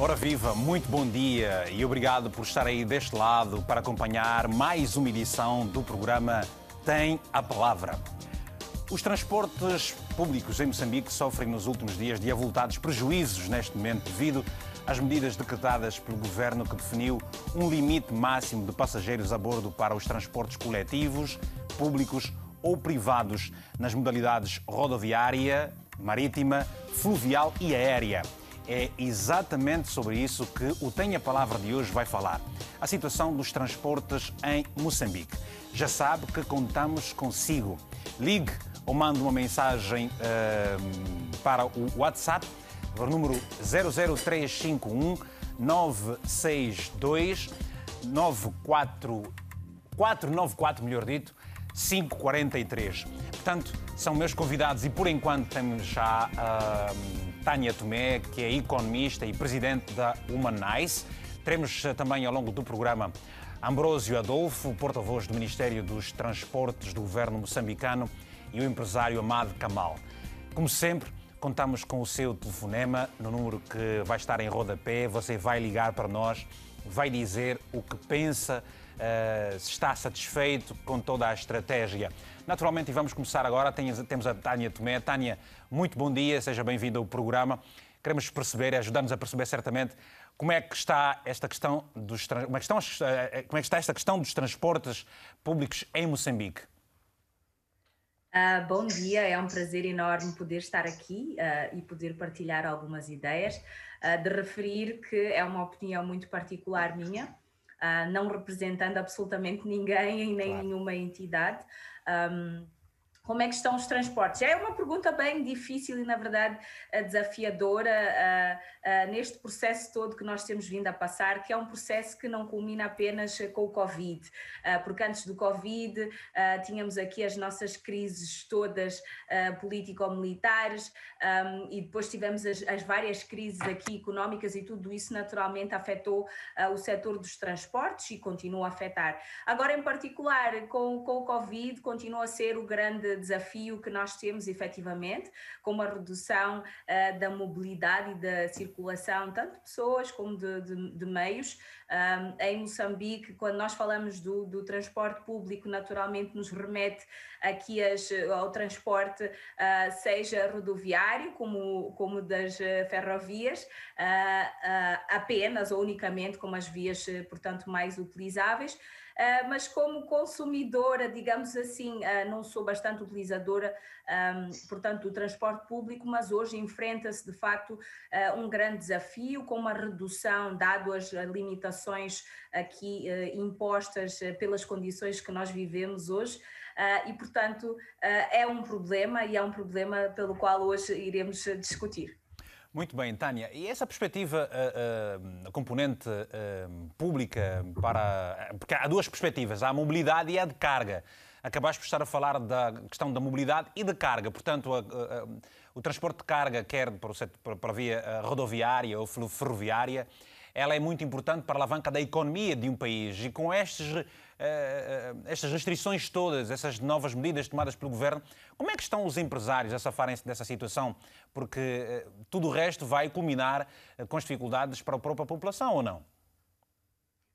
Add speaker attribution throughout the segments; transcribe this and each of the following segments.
Speaker 1: Ora viva, muito bom dia e obrigado por estar aí deste lado para acompanhar mais uma edição do programa Tem a Palavra. Os transportes públicos em Moçambique sofrem nos últimos dias de avultados prejuízos neste momento devido às medidas decretadas pelo governo que definiu um limite máximo de passageiros a bordo para os transportes coletivos, públicos ou privados nas modalidades rodoviária, marítima, fluvial e aérea. É exatamente sobre isso que o Tem a Palavra de hoje vai falar. A situação dos transportes em Moçambique. Já sabe que contamos consigo. Ligue ou mande uma mensagem uh, para o WhatsApp, número 00351 962 94 494, melhor dito, 543. Portanto, são meus convidados e por enquanto temos já uh, Tânia Tomé, que é economista e presidente da Humanize. Teremos uh, também ao longo do programa Ambrósio Adolfo, porta-voz do Ministério dos Transportes do governo moçambicano e o empresário Amado Kamal. Como sempre, contamos com o seu telefonema no número que vai estar em rodapé. Você vai ligar para nós, vai dizer o que pensa uh, se está satisfeito com toda a estratégia. Naturalmente, e vamos começar agora, temos a Tânia Tomé. Tânia, muito bom dia, seja bem-vinda ao programa. Queremos perceber, ajudar-nos a perceber certamente como é que está esta questão dos como é que, estão, eh, como é que está esta questão dos transportes públicos em Moçambique.
Speaker 2: Uh, bom dia, é um prazer enorme poder estar aqui uh, e poder partilhar algumas ideias. Uh, de referir que é uma opinião muito particular minha, não representando absolutamente ninguém nem claro. nenhuma entidade. Um, como é que estão os transportes? É uma pergunta bem difícil e, na verdade, desafiadora uh, uh, neste processo todo que nós temos vindo a passar, que é um processo que não culmina apenas com o Covid, uh, porque antes do Covid tínhamos aqui as nossas crises todas político-militares um, e depois tivemos as, as, várias crises aqui económicas e tudo isso naturalmente afetou o setor dos transportes e continua a afetar. Agora, em particular, com, com o Covid, continua a ser o grande desafio que nós temos efetivamente, com a redução uh, da mobilidade e da circulação, tanto de pessoas como de, de, de meios. Um, em Moçambique, quando nós falamos do, do, transporte público, naturalmente nos remete aqui as, ao transporte, uh, seja rodoviário, como, como das uh, ferrovias, uh, apenas ou unicamente como as vias, portanto, mais utilizáveis. Ah, mas como consumidora, digamos assim, ah, não sou bastante utilizadora, portanto, do transporte público, mas hoje enfrenta-se de facto ah, um grande desafio com uma redução, dado as limitações aqui impostas pelas condições que nós vivemos hoje. e, portanto, é um problema e é um problema pelo qual hoje iremos discutir.
Speaker 1: Muito bem, Tânia. E essa perspectiva, a, a, a componente a, pública para. Porque há duas perspectivas, há a mobilidade e a de carga. Acabaste por estar a falar da questão da mobilidade e da carga. Portanto, o transporte de carga, quer para, para a via rodoviária ou ferroviária, ela é muito importante para a alavanca da economia de um país. E com estes eh, eh, estas restrições todas, essas novas medidas tomadas pelo governo, como é que estão os empresários a safarem-se dessa situação? Porque eh, tudo o resto vai culminar com as dificuldades para a própria população, ou não?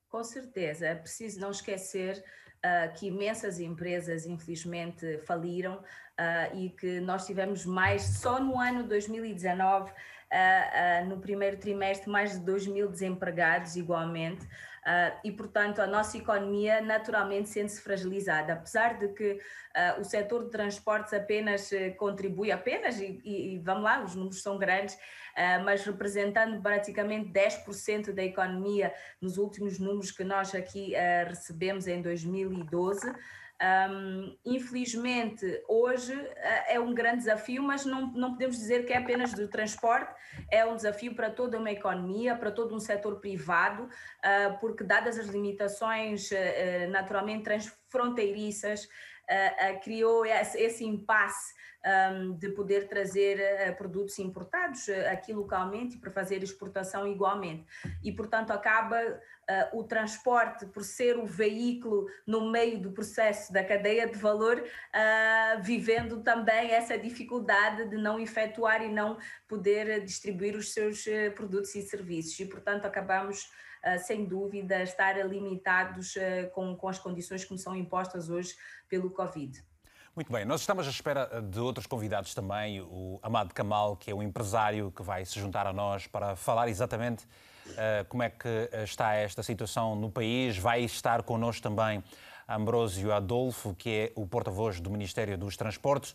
Speaker 2: Com certeza, é preciso não esquecer uh, que imensas empresas, infelizmente, faliram uh, e que nós tivemos mais, só no ano 2019, uh, no primeiro trimestre, mais de 2 mil desempregados, igualmente. Uh, e, portanto, a nossa economia naturalmente sente-se fragilizada, apesar de que uh, o setor de transportes apenas uh, contribui, apenas, e, e, vamos lá, os números são grandes, mas representando praticamente 10% da economia nos últimos números que nós aqui recebemos em 2012. Um, infelizmente, hoje uh, é um grande desafio, mas não, não podemos dizer que é apenas do transporte, é um desafio para toda uma economia, para todo um setor privado, uh, porque, dadas as limitações uh, naturalmente transfronteiriças uh, criou esse, esse impasse um, de poder trazer uh, produtos importados uh, aqui localmente para fazer exportação igualmente. E, portanto, acaba uh, o transporte, por ser o veículo no meio do processo da cadeia de valor, vivendo também essa dificuldade de não efetuar e não poder distribuir os seus produtos e serviços. E, portanto, acabamos. sem dúvida, estar limitados com, com as condições que nos são impostas hoje pelo Covid.
Speaker 1: Muito bem, nós estamos à espera eh, de outros convidados também, o Amado Kamal, que é um empresário que vai se juntar a nós para falar exatamente uh, como é que eh, está esta situação no país. Vai estar connosco também Ambrósio Adolfo, que é o porta-voz do Ministério dos Transportes.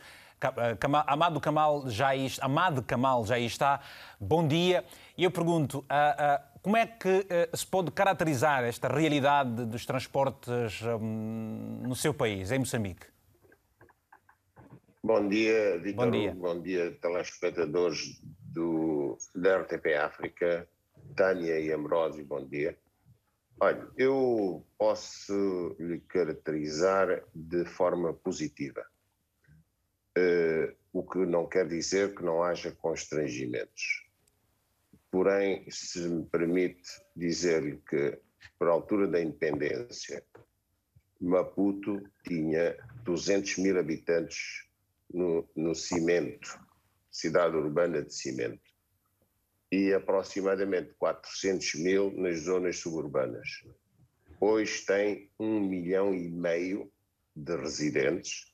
Speaker 1: Amado Kamal já está, Amado Kamal já está. Bom dia. E eu pergunto, uh, uh, como é que se pode caracterizar esta realidade dos transportes um, no seu país, em Moçambique?
Speaker 3: Bom dia, Vitor. Bom dia. Bom dia, telespectadores do, da RTP África. Tânia e Ambrosio, bom dia. Olha, eu posso lhe caracterizar de forma positiva. Uh, o que não quer dizer que não haja constrangimentos. Porém, se me permite dizer-lhe que, por altura da independência, Maputo tinha 200 mil habitantes no, no cimento, cidade urbana de cimento, e aproximadamente 400 mil nas zonas suburbanas. Hoje tem um milhão e meio de residentes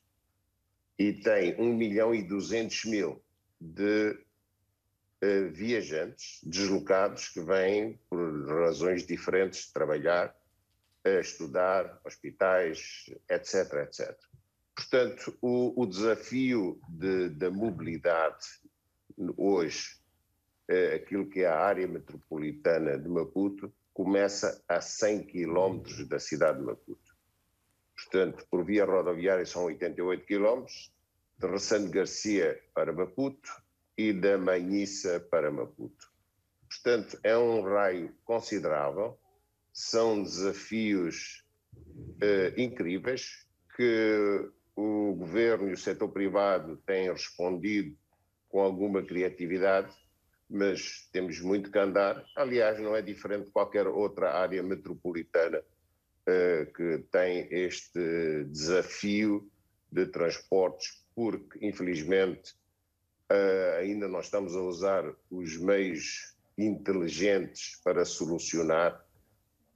Speaker 3: e tem um milhão e duzentos mil de uh, viajantes deslocados que vêm por razões diferentes de trabalhar, estudar, hospitais, etc, etc. Portanto, o, o desafio de, da mobilidade hoje, é aquilo que é a área metropolitana de Maputo, começa a 100 quilómetros da cidade de Maputo. Portanto, por via rodoviária são 88 quilómetros, de Ressane Garcia para Maputo e da Manhissa para Maputo. Portanto, é um raio considerável, são desafios uh, incríveis que o governo e o setor privado têm respondido com alguma criatividade, mas temos muito que andar. Aliás, não é diferente de qualquer outra área metropolitana uh, que tem este desafio de transportes, porque, infelizmente, uh, ainda não estamos a usar os meios inteligentes para solucionar,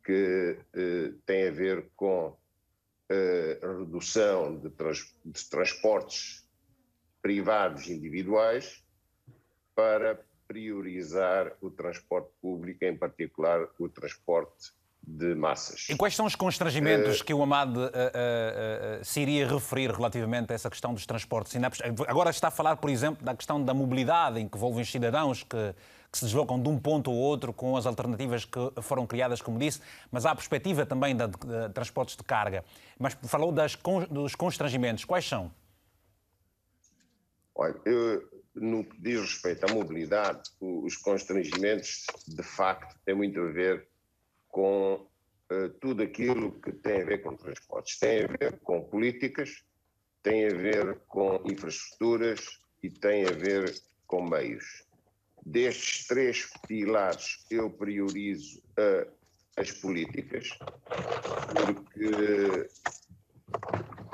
Speaker 3: que uh, tem a ver com a redução de, trans, de transportes privados individuais para priorizar o transporte público, em particular o transporte de massas.
Speaker 1: E quais são os constrangimentos uh, que o Amado uh, uh, se iria referir relativamente a essa questão dos transportes? Agora está a falar, por exemplo, da questão da mobilidade, em que envolve os cidadãos que que se deslocam de um ponto ao outro com as alternativas que foram criadas, como disse, mas há a perspectiva também de, de, de transportes de carga. Mas falou das, dos constrangimentos. Quais são?
Speaker 3: Olha, eu, no que diz respeito à mobilidade, os constrangimentos, de facto, têm muito a ver com uh, tudo aquilo que tem a ver com transportes. Tem a ver com políticas, tem a ver com infraestruturas e tem a ver com meios. Destes três pilares, eu priorizo uh, as políticas, porque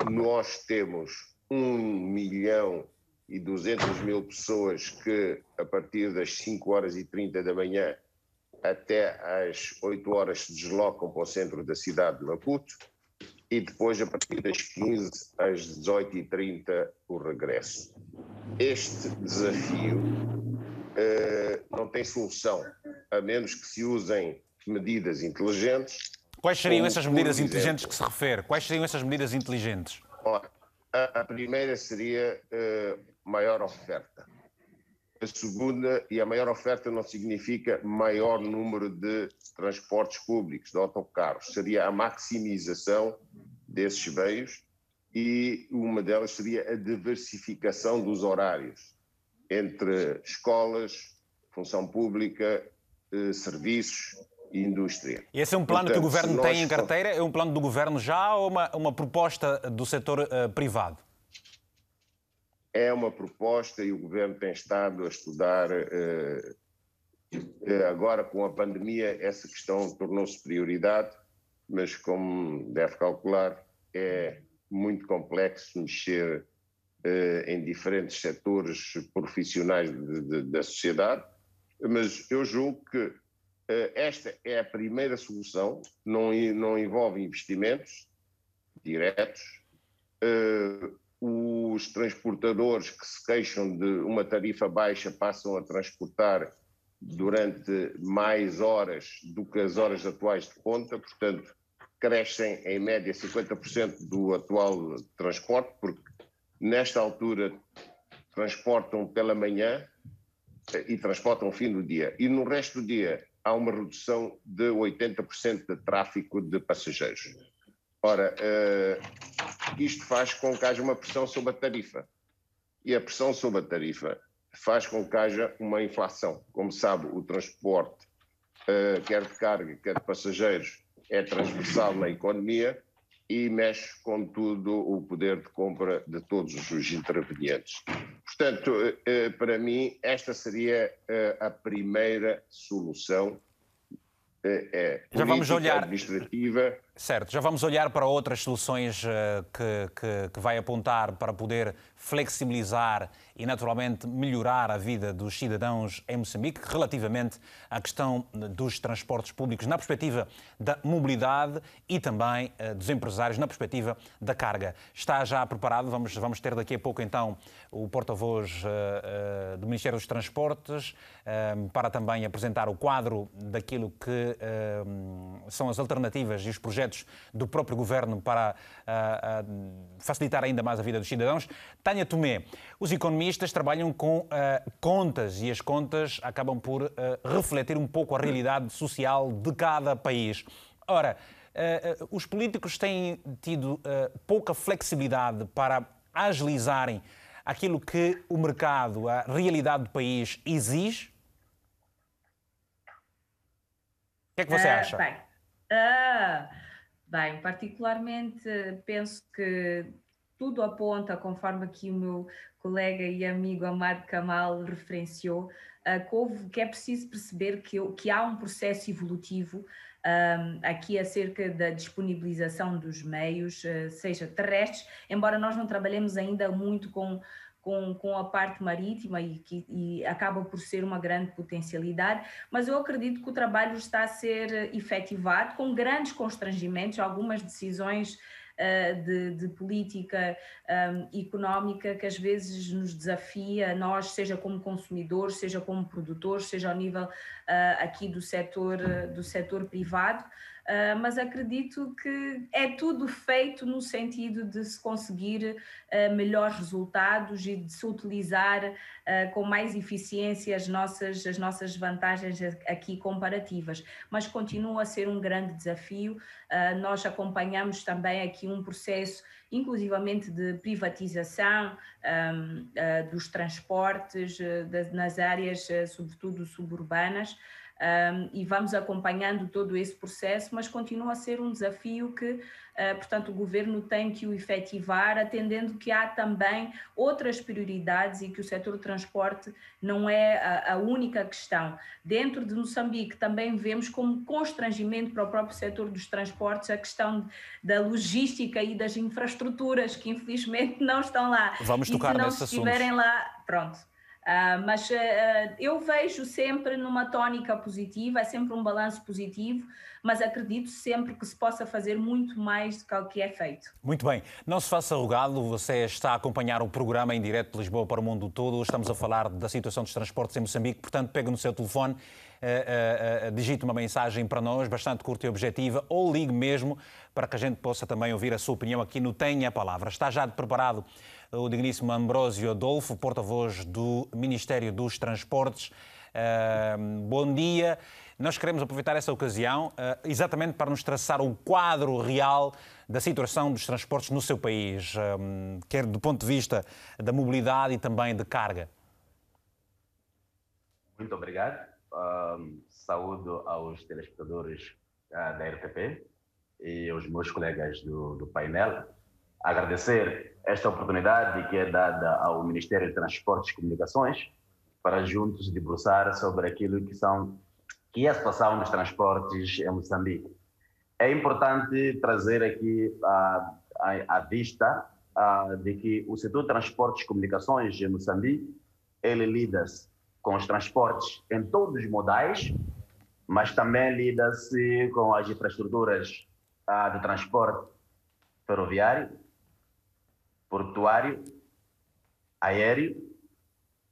Speaker 3: nós temos um milhão e 200 mil pessoas que, a partir das 5 horas e 30 da manhã até às 8 horas, se deslocam para o centro da cidade de Maputo e depois, a partir das 15 às 18 e 30 o regresso. Este desafio não tem solução, a menos que se usem medidas inteligentes.
Speaker 1: Quais seriam essas medidas inteligentes exemplo, que se refere? Quais seriam essas medidas inteligentes?
Speaker 3: A, a primeira seria uh, maior oferta. A segunda, e a maior oferta não significa maior número de transportes públicos, de autocarros, seria a maximização desses meios e uma delas seria a diversificação dos horários entre escolas, função pública, eh, serviços indústria.
Speaker 1: E esse é um plano Portanto, que o Governo tem em carteira? É um plano do Governo já ou uma, uma proposta do setor uh, privado?
Speaker 3: É uma proposta e o Governo tem estado a estudar. Uh, agora, com a pandemia, essa questão tornou-se prioridade, mas, como deve calcular, é muito complexo mexer uh, em diferentes setores profissionais de, de, da sociedade, mas eu julgo que uh, esta é a primeira solução, não, não envolve investimentos diretos. Uh, os transportadores que se queixam de uma tarifa baixa passam a transportar durante mais horas do que as horas atuais de ponta, portanto, crescem em média 50% do atual transporte, porque nesta altura transportam pela manhã eh, e transportam o fim do dia. E no resto do dia há uma redução de 80% de tráfego de passageiros. Ora, uh, isto faz com que haja uma pressão sobre a tarifa. E a pressão sobre a tarifa faz com que haja uma inflação. Como sabe, o transporte, uh, quer de carga, quer de passageiros, é transversal na economia e mexe com tudo o poder de compra de todos os intervenientes. Portanto, eh, para mim, esta seria eh, a primeira solução
Speaker 1: é já vamos olhar administrativa. Certo, já vamos olhar para outras soluções que, que, que vai apontar para poder flexibilizar e, naturalmente, melhorar a vida dos cidadãos em Moçambique relativamente à questão dos transportes públicos na perspectiva da mobilidade e também uh, dos empresários na perspectiva da carga. Está já preparado, vamos, vamos ter daqui a pouco então o porta-voz uh, do Ministério dos Transportes para também apresentar o quadro daquilo que são as alternativas e os projetos do próprio Governo para facilitar ainda mais a vida dos cidadãos. Tânia Tomé, os economistas trabalham com uh, contas e as contas acabam por uh, refletir um pouco a realidade social de cada país. Ora, uh, os políticos têm tido pouca flexibilidade para agilizarem aquilo que o mercado, a realidade do país exige? O que é que você acha?
Speaker 2: Bem, uh, bem, particularmente penso que tudo aponta, conforme aqui o meu colega e amigo Amado Kamal referenciou, uh, que é preciso perceber que, há um processo evolutivo um, aqui acerca da disponibilização dos meios, uh, seja terrestres, embora nós não trabalhemos ainda muito com, com, com a parte marítima e, que, e acaba por ser uma grande potencialidade, mas eu acredito que o trabalho está a ser efetivado com grandes constrangimentos, algumas decisões eh, de, de política um, económica que às vezes nos desafia, nós, seja como consumidores, seja como produtores, seja ao nível uh, aqui do setor, do setor privado. Uh, mas acredito que é tudo feito no sentido de se conseguir uh, melhores resultados e de se utilizar uh, com mais eficiência as nossas, as nossas vantagens aqui comparativas. Mas continua a ser um grande desafio. nós acompanhamos também aqui um processo inclusivamente de privatização um, dos transportes nas áreas, sobretudo suburbanas um, e vamos acompanhando todo esse processo, mas continua a ser um desafio que, uh, portanto, o governo tem que o efetivar, atendendo que há também outras prioridades e que o setor do transporte não é a, a única questão. Dentro de Moçambique também vemos como constrangimento para o próprio setor dos transportes a questão da logística e das infraestruturas que infelizmente não estão lá.
Speaker 1: Vamos tocar e se não estiverem
Speaker 2: lá, pronto Uh, mas uh, eu vejo sempre numa tónica positiva, é sempre um balanço positivo, mas acredito sempre que se possa fazer muito mais do que o que é feito.
Speaker 1: Muito bem. Não se faça rogado, você está a acompanhar o programa em direto de Lisboa para o mundo todo. Estamos a falar da situação dos transportes em Moçambique, portanto, pega no seu telefone, uh, digite uma mensagem para nós, bastante curta e objetiva, ou ligue mesmo para que a gente possa também ouvir a sua opinião aqui no Tenha a Palavra. Está já preparado o digníssimo Ambrósio Adolfo, porta-voz do Ministério dos Transportes. Uh, bom dia. Nós queremos aproveitar essa ocasião uh, exatamente para nos traçar o quadro real da situação dos transportes no seu país, um, quer do ponto de vista da mobilidade e também de carga.
Speaker 4: Muito obrigado. saúdo aos telespectadores uh, da RTP e aos meus colegas do, do painel. Agradecer esta oportunidade que é dada ao Ministério de Transportes e Comunicações para juntos debruçar sobre aquilo que são que é a situação dos transportes em Moçambique. É importante trazer aqui à, à, vista uh, de que o setor de transportes e comunicações em Moçambique ele lida-se com os transportes em todos os modais, mas também lida-se com as infraestruturas uh, de transporte ferroviário, portuário, aéreo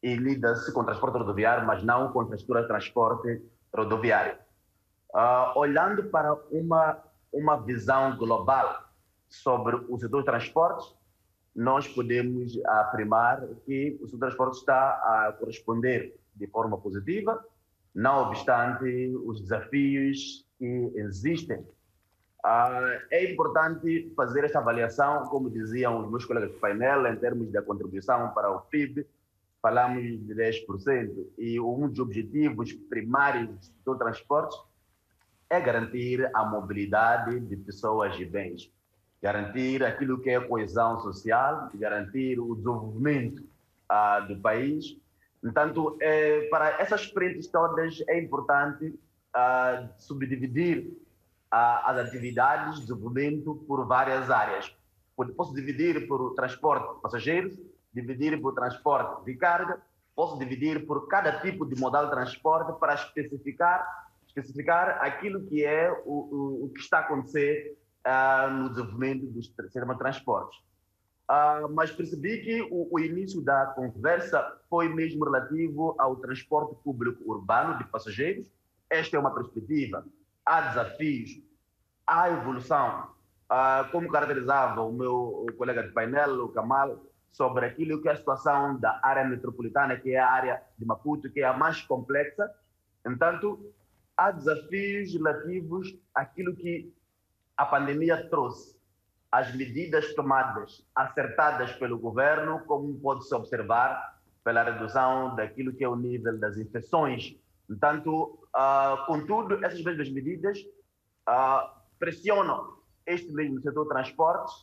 Speaker 4: e lida-se com transporte rodoviário, mas não com infraestrutura de transporte rodoviário. Uh, olhando para uma, uma visão global sobre o setor de transportes, nós podemos afirmar que o setor de transportes está a corresponder de forma positiva, não obstante os desafios que existem. Uh, é importante fazer esta avaliação, como diziam os meus colegas do painel, em termos da contribuição para o PIB, falamos de 10%, e um dos objetivos primários do transporte é garantir a mobilidade de pessoas e bens, garantir aquilo que é coesão social, garantir o desenvolvimento uh, do país. Portanto, é, para essas frentes todas é importante uh, subdividir as atividades de desenvolvimento por várias áreas. Posso dividir por transporte de passageiros, dividir por transporte de carga, posso dividir por cada tipo de modal de transporte para especificar, especificar aquilo que é o, o, o que está a acontecer uh, no desenvolvimento do sistema de transportes. Uh, mas percebi que o, o, início da conversa foi mesmo relativo ao transporte público urbano de passageiros. Esta é uma perspectiva. Há desafios, há evolução. Uh, como caracterizava o meu colega de painel, o Kamal, sobre aquilo que é a situação da área metropolitana, que é a área de Maputo, que é a mais complexa. Entanto, há desafios relativos àquilo que a pandemia trouxe. As medidas tomadas, acertadas pelo governo, como pode-se observar pela redução daquilo que é o nível das infecções. Entanto, uh, contudo, essas mesmas medidas uh, pressionam este mesmo setor de transportes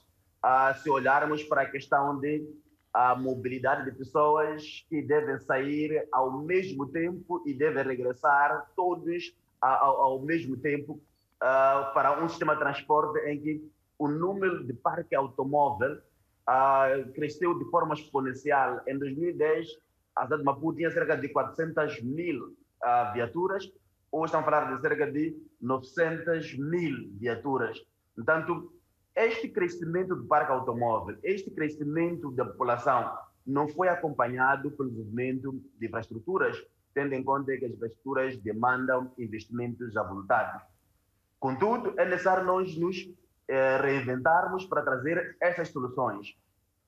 Speaker 4: uh, se olharmos para a questão de a mobilidade de pessoas que devem sair ao mesmo tempo e devem regressar todos ao, ao mesmo tempo uh, para um sistema de transporte em que o número de parque automóvel uh, cresceu de forma exponencial. Em 2010, a cidade de Maputo tinha cerca de 400 mil uh, viaturas, hoje estão a falar de cerca de 900 mil viaturas. Portanto, este crescimento do parque automóvel, este crescimento da população não foi acompanhado pelo desenvolvimento de infraestruturas, tendo em conta que as infraestruturas demandam investimentos avultados. Contudo, é necessário nós nos eh, reinventarmos para trazer essas soluções.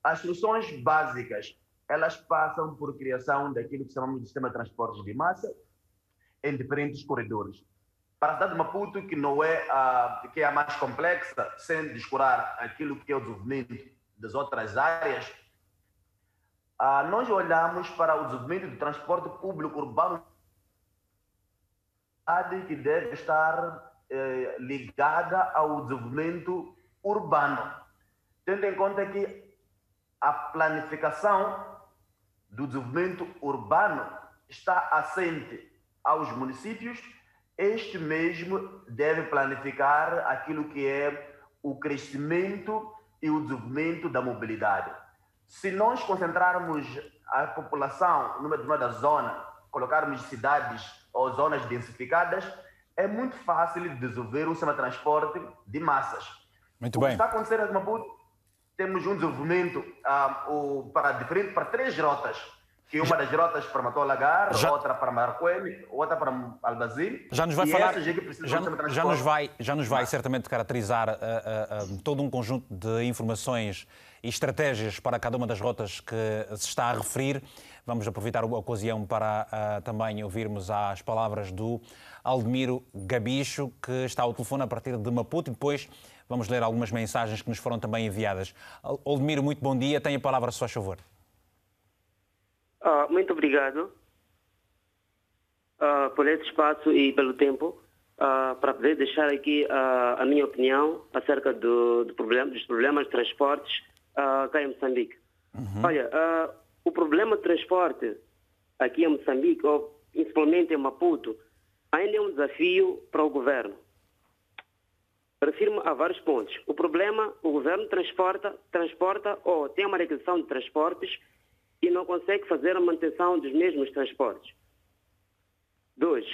Speaker 4: As soluções básicas, elas passam por criação daquilo que chamamos de sistema de transportes de massa em diferentes corredores. Para a cidade de Maputo, que não é a, que é a mais complexa, sem descurar aquilo que é o desenvolvimento das outras áreas, ah, nós olhamos para o desenvolvimento do transporte público urbano que deve estar eh, ligada ao desenvolvimento urbano, tendo em conta que a planificação do desenvolvimento urbano está assente aos municípios este mesmo deve planificar aquilo que é o crescimento e o desenvolvimento da mobilidade. Se nós concentrarmos a população numa determinada zona, colocarmos cidades ou zonas densificadas, é muito fácil desenvolver um sistema de transporte de massas.
Speaker 1: Muito o bem.
Speaker 4: O que está acontecendo em Maputo, temos um desenvolvimento uh, para, diferente, para três rotas que uma das rotas para Matou Lagar, já, outra para Marcoene, outra para Albazim.
Speaker 1: Já nos vai falar, já, já, nos vai, já nos vai certamente caracterizar uh, uh, uh, todo um conjunto de informações e estratégias para cada uma das rotas que se está a referir. Vamos aproveitar a ocasião para também ouvirmos as palavras do Aldemiro Gabicho, que está ao telefone a partir de Maputo, e depois vamos ler algumas mensagens que nos foram também enviadas. Aldemiro, muito bom dia. Tenha a palavra, se faz favor.
Speaker 5: Ah, muito obrigado. uh, por esse espaço e pelo tempo uh, para poder deixar aqui uh, a minha opinião acerca do, do problema, dos problemas de transportes uh, cá em Moçambique. Uhum. Olha, o problema de transporte aqui em Moçambique, ou principalmente em Maputo, ainda é um desafio para o governo. Refiro-me a vários pontos. O problema, o governo transporta, transporta ou tem uma requisição de transportes e não consegue fazer a manutenção dos mesmos transportes. Dois,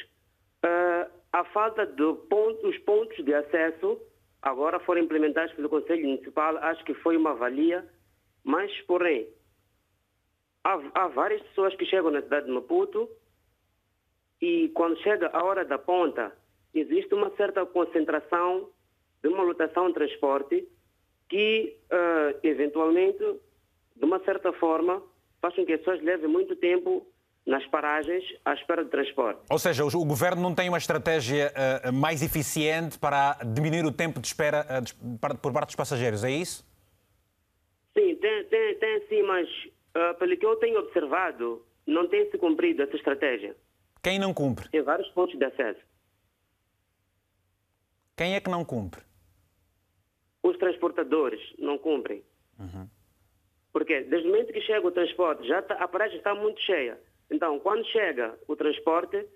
Speaker 5: uh, a falta de pontos, os pontos de acesso agora foram implementados pelo Conselho Municipal, acho que foi uma valia, mas, porém, há, há várias pessoas que chegam na cidade de Maputo e quando chega a hora da ponta, existe uma certa concentração de uma lotação de transporte que, uh, eventualmente, de uma certa forma, faz com que as pessoas levem muito tempo nas paragens à espera de transporte.
Speaker 1: Ou seja, o, governo não tem uma estratégia uh, mais eficiente para diminuir o tempo de espera uh, de, por parte dos passageiros, é isso?
Speaker 5: Sim, tem, tem, tem sim, mas uh, pelo que eu tenho observado, não tem se cumprido essa estratégia.
Speaker 1: Quem não cumpre?
Speaker 5: Tem vários pontos de acesso.
Speaker 1: Quem é que não cumpre?
Speaker 5: Os transportadores não cumprem. Uhum. Porque desde o momento que chega o transporte, já tá, a paragem está muito cheia. Então, quando chega o transporte,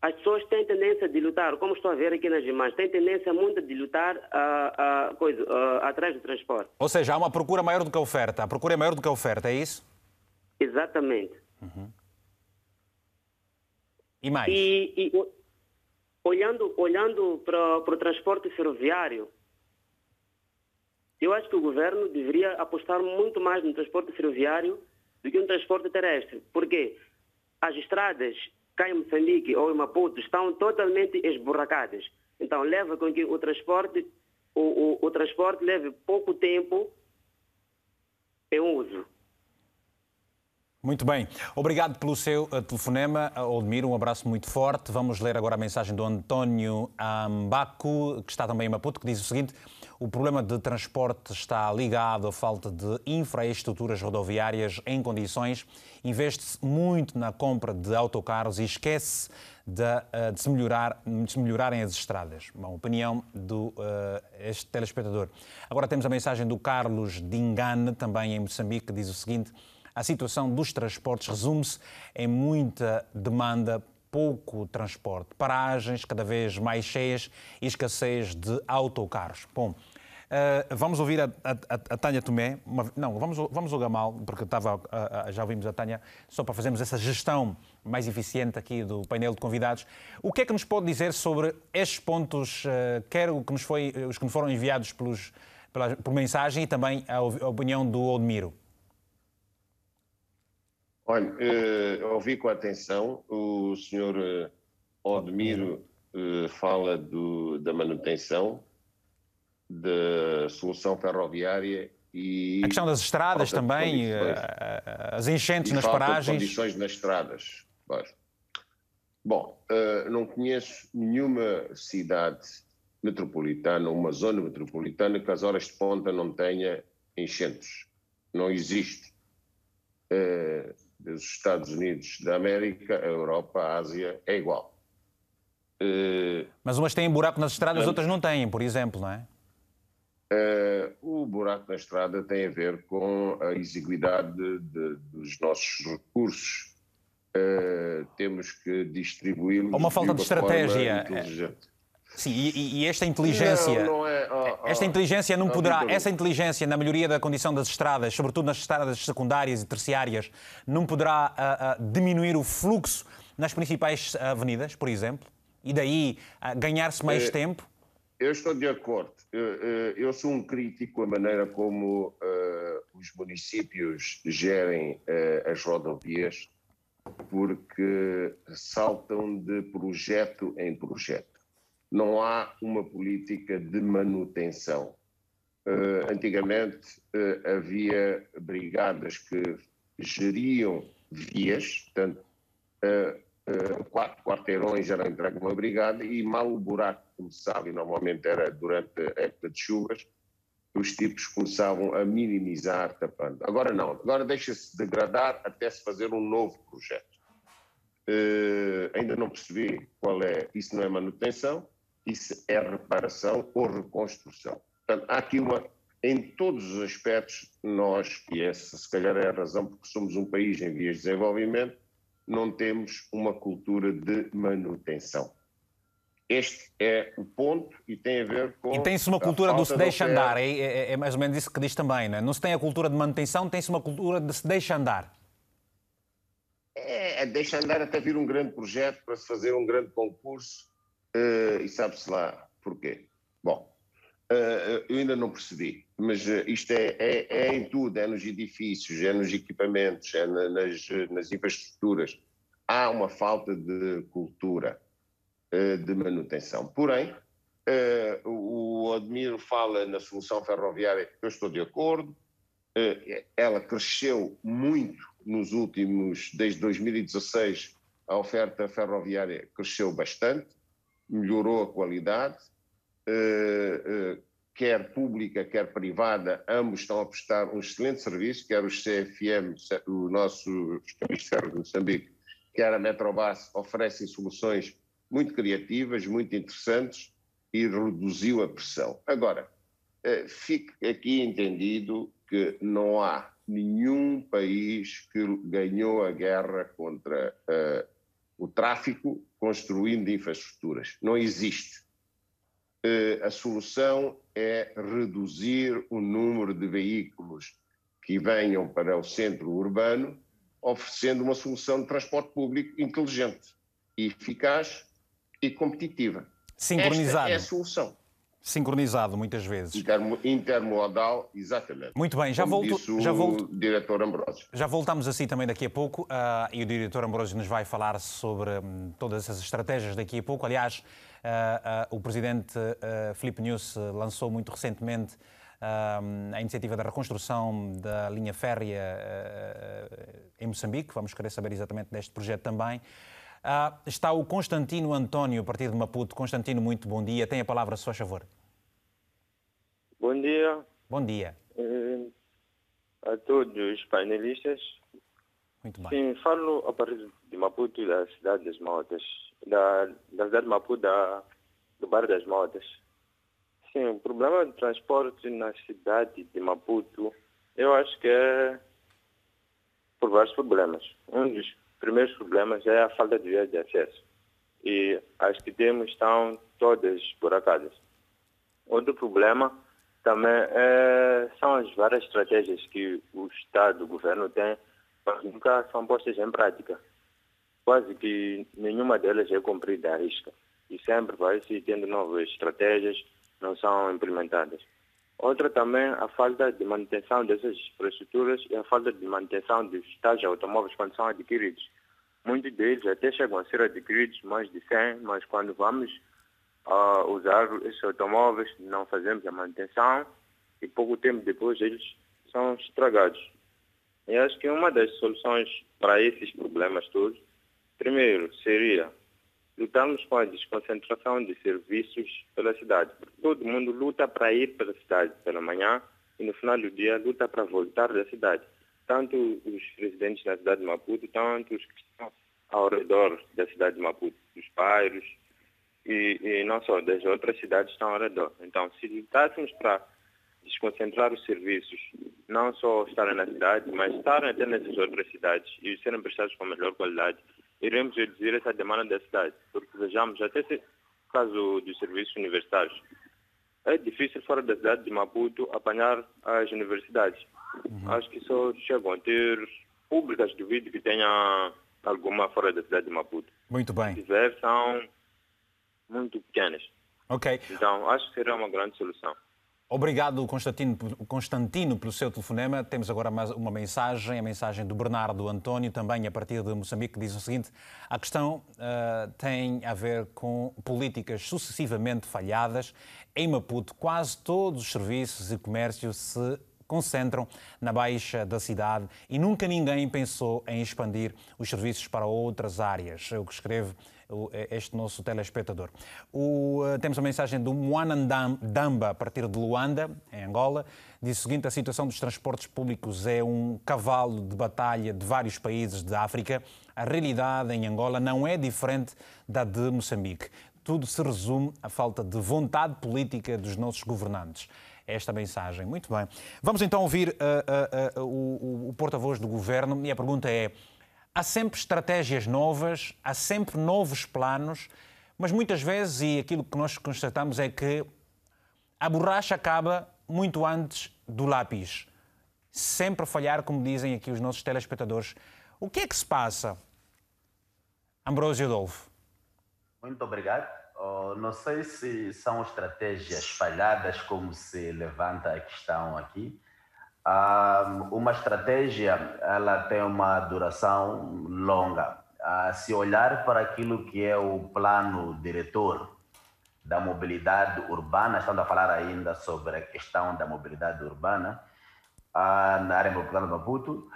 Speaker 5: as pessoas têm tendência de lutar, como estou a ver aqui nas imagens, têm tendência muito de lutar uh, uh, coisa, uh, atrás do transporte.
Speaker 1: Ou seja, há uma procura maior do que a oferta. A procura é maior do que a oferta, é isso?
Speaker 5: Exatamente.
Speaker 1: Uhum. E mais?
Speaker 5: E, e olhando, olhando para, para o transporte ferroviário, eu acho que o governo deveria apostar muito mais no transporte ferroviário do que no transporte terrestre. Por quê? as estradas cá em Moçambique ou em Maputo estão totalmente esburracadas. Então leva com que o transporte, o, o, o transporte leve pouco tempo em uso.
Speaker 1: Muito bem. Obrigado pelo seu uh, telefonema, Oldemiro. Um abraço muito forte. Vamos ler agora a mensagem do António Ambaco, que está também em Maputo, que diz o seguinte. O problema de transporte está ligado à falta de infraestruturas rodoviárias em condições. Investe-se muito na compra de autocarros e esquece de, eh, de, se, melhorar, de se melhorarem as estradas. Uma opinião do uh, este telespectador. Agora temos a mensagem do Carlos Dingane, também em Moçambique, que diz o seguinte: a situação dos transportes resume-se em muita demanda pouco transporte, paragens cada vez mais cheias e escassez de autocarros. Bom, uh, vamos ouvir a, a, a Tânia Tomé. Uma, não, vamos, vamos ao Gamal, porque estava, uh, uh, já ouvimos a Tânia, só para fazermos essa gestão mais eficiente aqui do painel de convidados. O que é que nos pode dizer sobre estes pontos, quer o que nos foi, os que nos foram enviados pelos, pela, por mensagem e também a opinião do Odmiro?
Speaker 3: Olha, uh, ouvi com atenção, o senhor uh, Odmiro uh, fala do, da manutenção da solução ferroviária e...
Speaker 1: A questão das estradas também, as enchentes nas paragens.
Speaker 3: condições nas estradas. Bom, não conheço nenhuma cidade metropolitana, uma zona metropolitana que as horas de ponta não tenha enchentes. Não existe dos Estados Unidos da América, a Europa, a Ásia, é igual.
Speaker 1: Uh, Mas umas têm buraco nas estradas, outras não têm, por exemplo, não é?
Speaker 3: Uh, o buraco na estrada tem a ver com a exiguidade de, de, dos nossos recursos. Uh, temos que distribuí-los.
Speaker 1: Uma falta de,
Speaker 3: de
Speaker 1: estratégia. Sim, e, e, esta inteligência, não, não é, oh, oh, esta inteligência não oh, poderá, essa inteligência na melhoria da condição das estradas, sobretudo nas estradas secundárias e terciárias, não poderá uh, uh, diminuir o fluxo nas principais avenidas, por exemplo, e daí uh, ganhar-se mais é, tempo?
Speaker 3: Eu estou de acordo. Eu, eu, sou um crítico a maneira como os municípios gerem as rodovias, porque saltam de projeto em projeto não há uma política de manutenção. Uh, antigamente uh, havia brigadas que geriam vias, portanto, uh, quatro quarteirões eram entregues uma brigada e mal o buraco começava, e normalmente era durante a época de chuvas, os tipos começavam a minimizar tapando. Agora não, agora deixa-se degradar até se fazer um novo projeto. Uh, ainda não percebi qual é. Isso não é manutenção, isso é reparação ou reconstrução. Portanto, há aqui uma. Em todos os aspectos, nós, e essa se calhar é a razão porque somos um país em vias de desenvolvimento, não temos uma cultura de manutenção. Este é o ponto e tem a ver com.
Speaker 1: E tem-se uma cultura do se deixa de andar, é, é, é, mais ou menos isso que diz também, não é? Não se tem a cultura de manutenção, tem-se uma cultura de se deixa andar.
Speaker 3: É, é deixa andar até vir um grande projeto para se fazer um grande concurso uh, e sabe-se lá porquê. Bom, uh, eu ainda não percebi, mas uh, isto é, é, é, em tudo: é nos edifícios, é nos equipamentos, é na, nas, nas infraestruturas. Há uma falta de cultura de manutenção. Porém, o Admiro fala na solução ferroviária, eu estou de acordo, ela cresceu muito nos últimos, desde 2016, a oferta ferroviária cresceu bastante, melhorou a qualidade, eh, eh, quer pública, quer privada, ambos estão a prestar um excelente serviço, quer os CFM, o nosso Ministério de Moçambique, quer a Metrobas, oferecem soluções muito criativas, muito interessantes e reduziu a pressão. Agora, eh, fique aqui entendido que não há nenhum país que ganhou a guerra contra uh, o tráfico construindo infraestruturas. Não existe. Uh, a solução é reduzir o número de veículos que venham para o centro urbano, oferecendo uma solução de transporte público inteligente, eficaz e competitiva.
Speaker 1: Sincronizada.
Speaker 3: Esta é a solução.
Speaker 1: Sincronizado, muitas vezes.
Speaker 3: Intermo, intermodal, exatamente.
Speaker 1: Muito bem, já volto. Já volto.
Speaker 3: diretor Ambrosio.
Speaker 1: Já voltamos assim também daqui a pouco uh, e o diretor Ambrosio nos vai falar sobre um, todas essas estratégias daqui a pouco. Aliás, uh, uh, o presidente Filipe Nunes lançou muito recentemente a iniciativa da reconstrução da linha férrea em Moçambique. Vamos querer saber exatamente deste projeto também. Uh, está o Constantino António, a partir de Maputo. Constantino, muito bom dia. Tem a palavra, se faz favor.
Speaker 6: Bom dia.
Speaker 1: Bom dia.
Speaker 6: Eh, a todos os painelistas.
Speaker 1: Muito bem.
Speaker 6: Sim, falo a partir de Maputo, da cidade das Motas. Da, da cidade de Maputo, da, do bairro das Motas. Sim, o problema de transporte na cidade de Maputo, eu acho que é por vários problemas. Um dos primeiros problemas é a falta de vias de acesso. E as que temos estão todas buracadas. Outro problema também é, são as várias estratégias que o Estado, o governo tem, mas nunca são postas em prática. Quase que nenhuma delas é cumprida à risca. E sempre vai se tendo novas estratégias, não são implementadas. Outra também a falta de manutenção dessas infraestruturas e a falta de manutenção dos tais automóveis quando são adquiridos. Muitos deles até chegam a ser adquiridos mais de 100, mas quando vamos uh, usar esses automóveis não fazemos a manutenção e pouco tempo depois eles são estragados. E acho que uma das soluções para esses problemas todos, primeiro, seria lutarmos com a desconcentração de serviços pela cidade. Todo mundo luta para ir para a cidade pela manhã e no final do dia luta para voltar da cidade. Tanto os residentes da cidade de Maputo, tanto os que estão ao redor da cidade de Maputo, dos bairros e, e não só, das outras cidades estão ao redor. Então, se lutássemos para desconcentrar os serviços, não só estarem na cidade, mas estarem até nessas outras cidades e serem prestados com melhor qualidade, iremos reduzir essa demanda da cidade. Porque vejamos, até se caso dos serviços universitários, é difícil fora da cidade de Maputo apanhar as universidades. Uhum. Acho que só chegam a ter públicas, duvido que tenha alguma fora da cidade de Maputo.
Speaker 1: Muito bem.
Speaker 6: Se tiver, são muito pequenas.
Speaker 1: Ok.
Speaker 6: Então, acho que seria uma grande solução.
Speaker 1: Obrigado, Constantino, Constantino, pelo seu telefonema. Temos agora mais uma mensagem, a mensagem do Bernardo António, também a partir de Moçambique, que diz o seguinte: a questão uh, tem a ver com políticas sucessivamente falhadas. Em Maputo, quase todos os serviços e comércios se concentram na baixa da cidade e nunca ninguém pensou em expandir os serviços para outras áreas. É o que escreve este nosso telespectador. O, temos a mensagem do Damba, a partir de Luanda, em Angola. Diz o seguinte: a situação dos transportes públicos é um cavalo de batalha de vários países da África. A realidade em Angola não é diferente da de Moçambique. Tudo se resume à falta de vontade política dos nossos governantes esta mensagem. Muito bem. Vamos então ouvir uh, uh, uh, o, o porta-voz do governo e a pergunta é: há sempre estratégias novas, há sempre novos planos, mas muitas vezes, e aquilo que nós constatamos é que a borracha acaba muito antes do lápis. Sempre falhar, como dizem aqui os nossos telespectadores. O que é que se passa? Ambrósio Adolfo.
Speaker 4: Muito obrigado. Oh, não sei se são estratégias falhadas, como se levanta a questão aqui. Ah, uma estratégia ela tem uma duração longa. Ah, se olhar para aquilo que é o plano diretor da mobilidade urbana, estamos a falar ainda sobre a questão da mobilidade urbana ah, na área metropolitana de Maputo,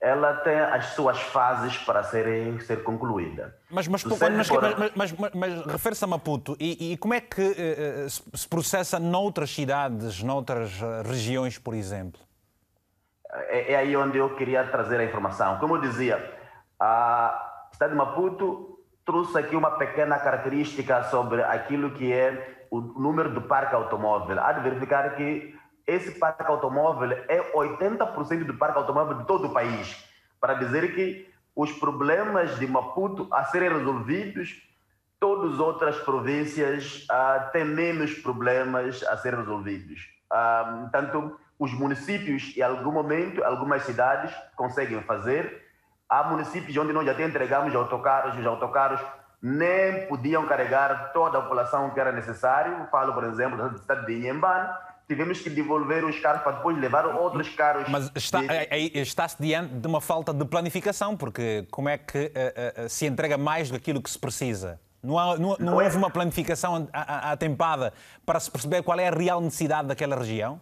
Speaker 4: ela tem as suas fases para ser, ser concluída.
Speaker 1: Mas, mas, mas, mas, mas, refere-se a Maputo e, e, como é que uh, se processa noutras cidades, noutras eh, regiões, por exemplo?
Speaker 4: É, é, aí onde eu queria trazer a informação. Como eu dizia, a cidade de Maputo trouxe aqui uma pequena característica sobre aquilo que é o número do parque automóvel. Há de verificar que esse parque automóvel é 80% do parque automóvel de todo o país. Para dizer que os problemas de Maputo a serem resolvidos, todas as outras províncias uh, têm menos problemas a serem resolvidos. Uh, tanto os municípios, em algum momento, algumas cidades conseguem fazer. Há municípios onde nós já entregamos autocarros, os autocarros nem podiam carregar toda a população que era necessário. Falo, por exemplo, da cidade de Inhambane, tivemos que devolver os carros para depois levar outros carros.
Speaker 1: Mas está, de... está-se diante de uma falta de planificação, porque como é que uh, uh, se entrega mais do que aquilo que se precisa? Não, há, não, não, não é... houve uma planificação atempada para se perceber qual é a real necessidade daquela região?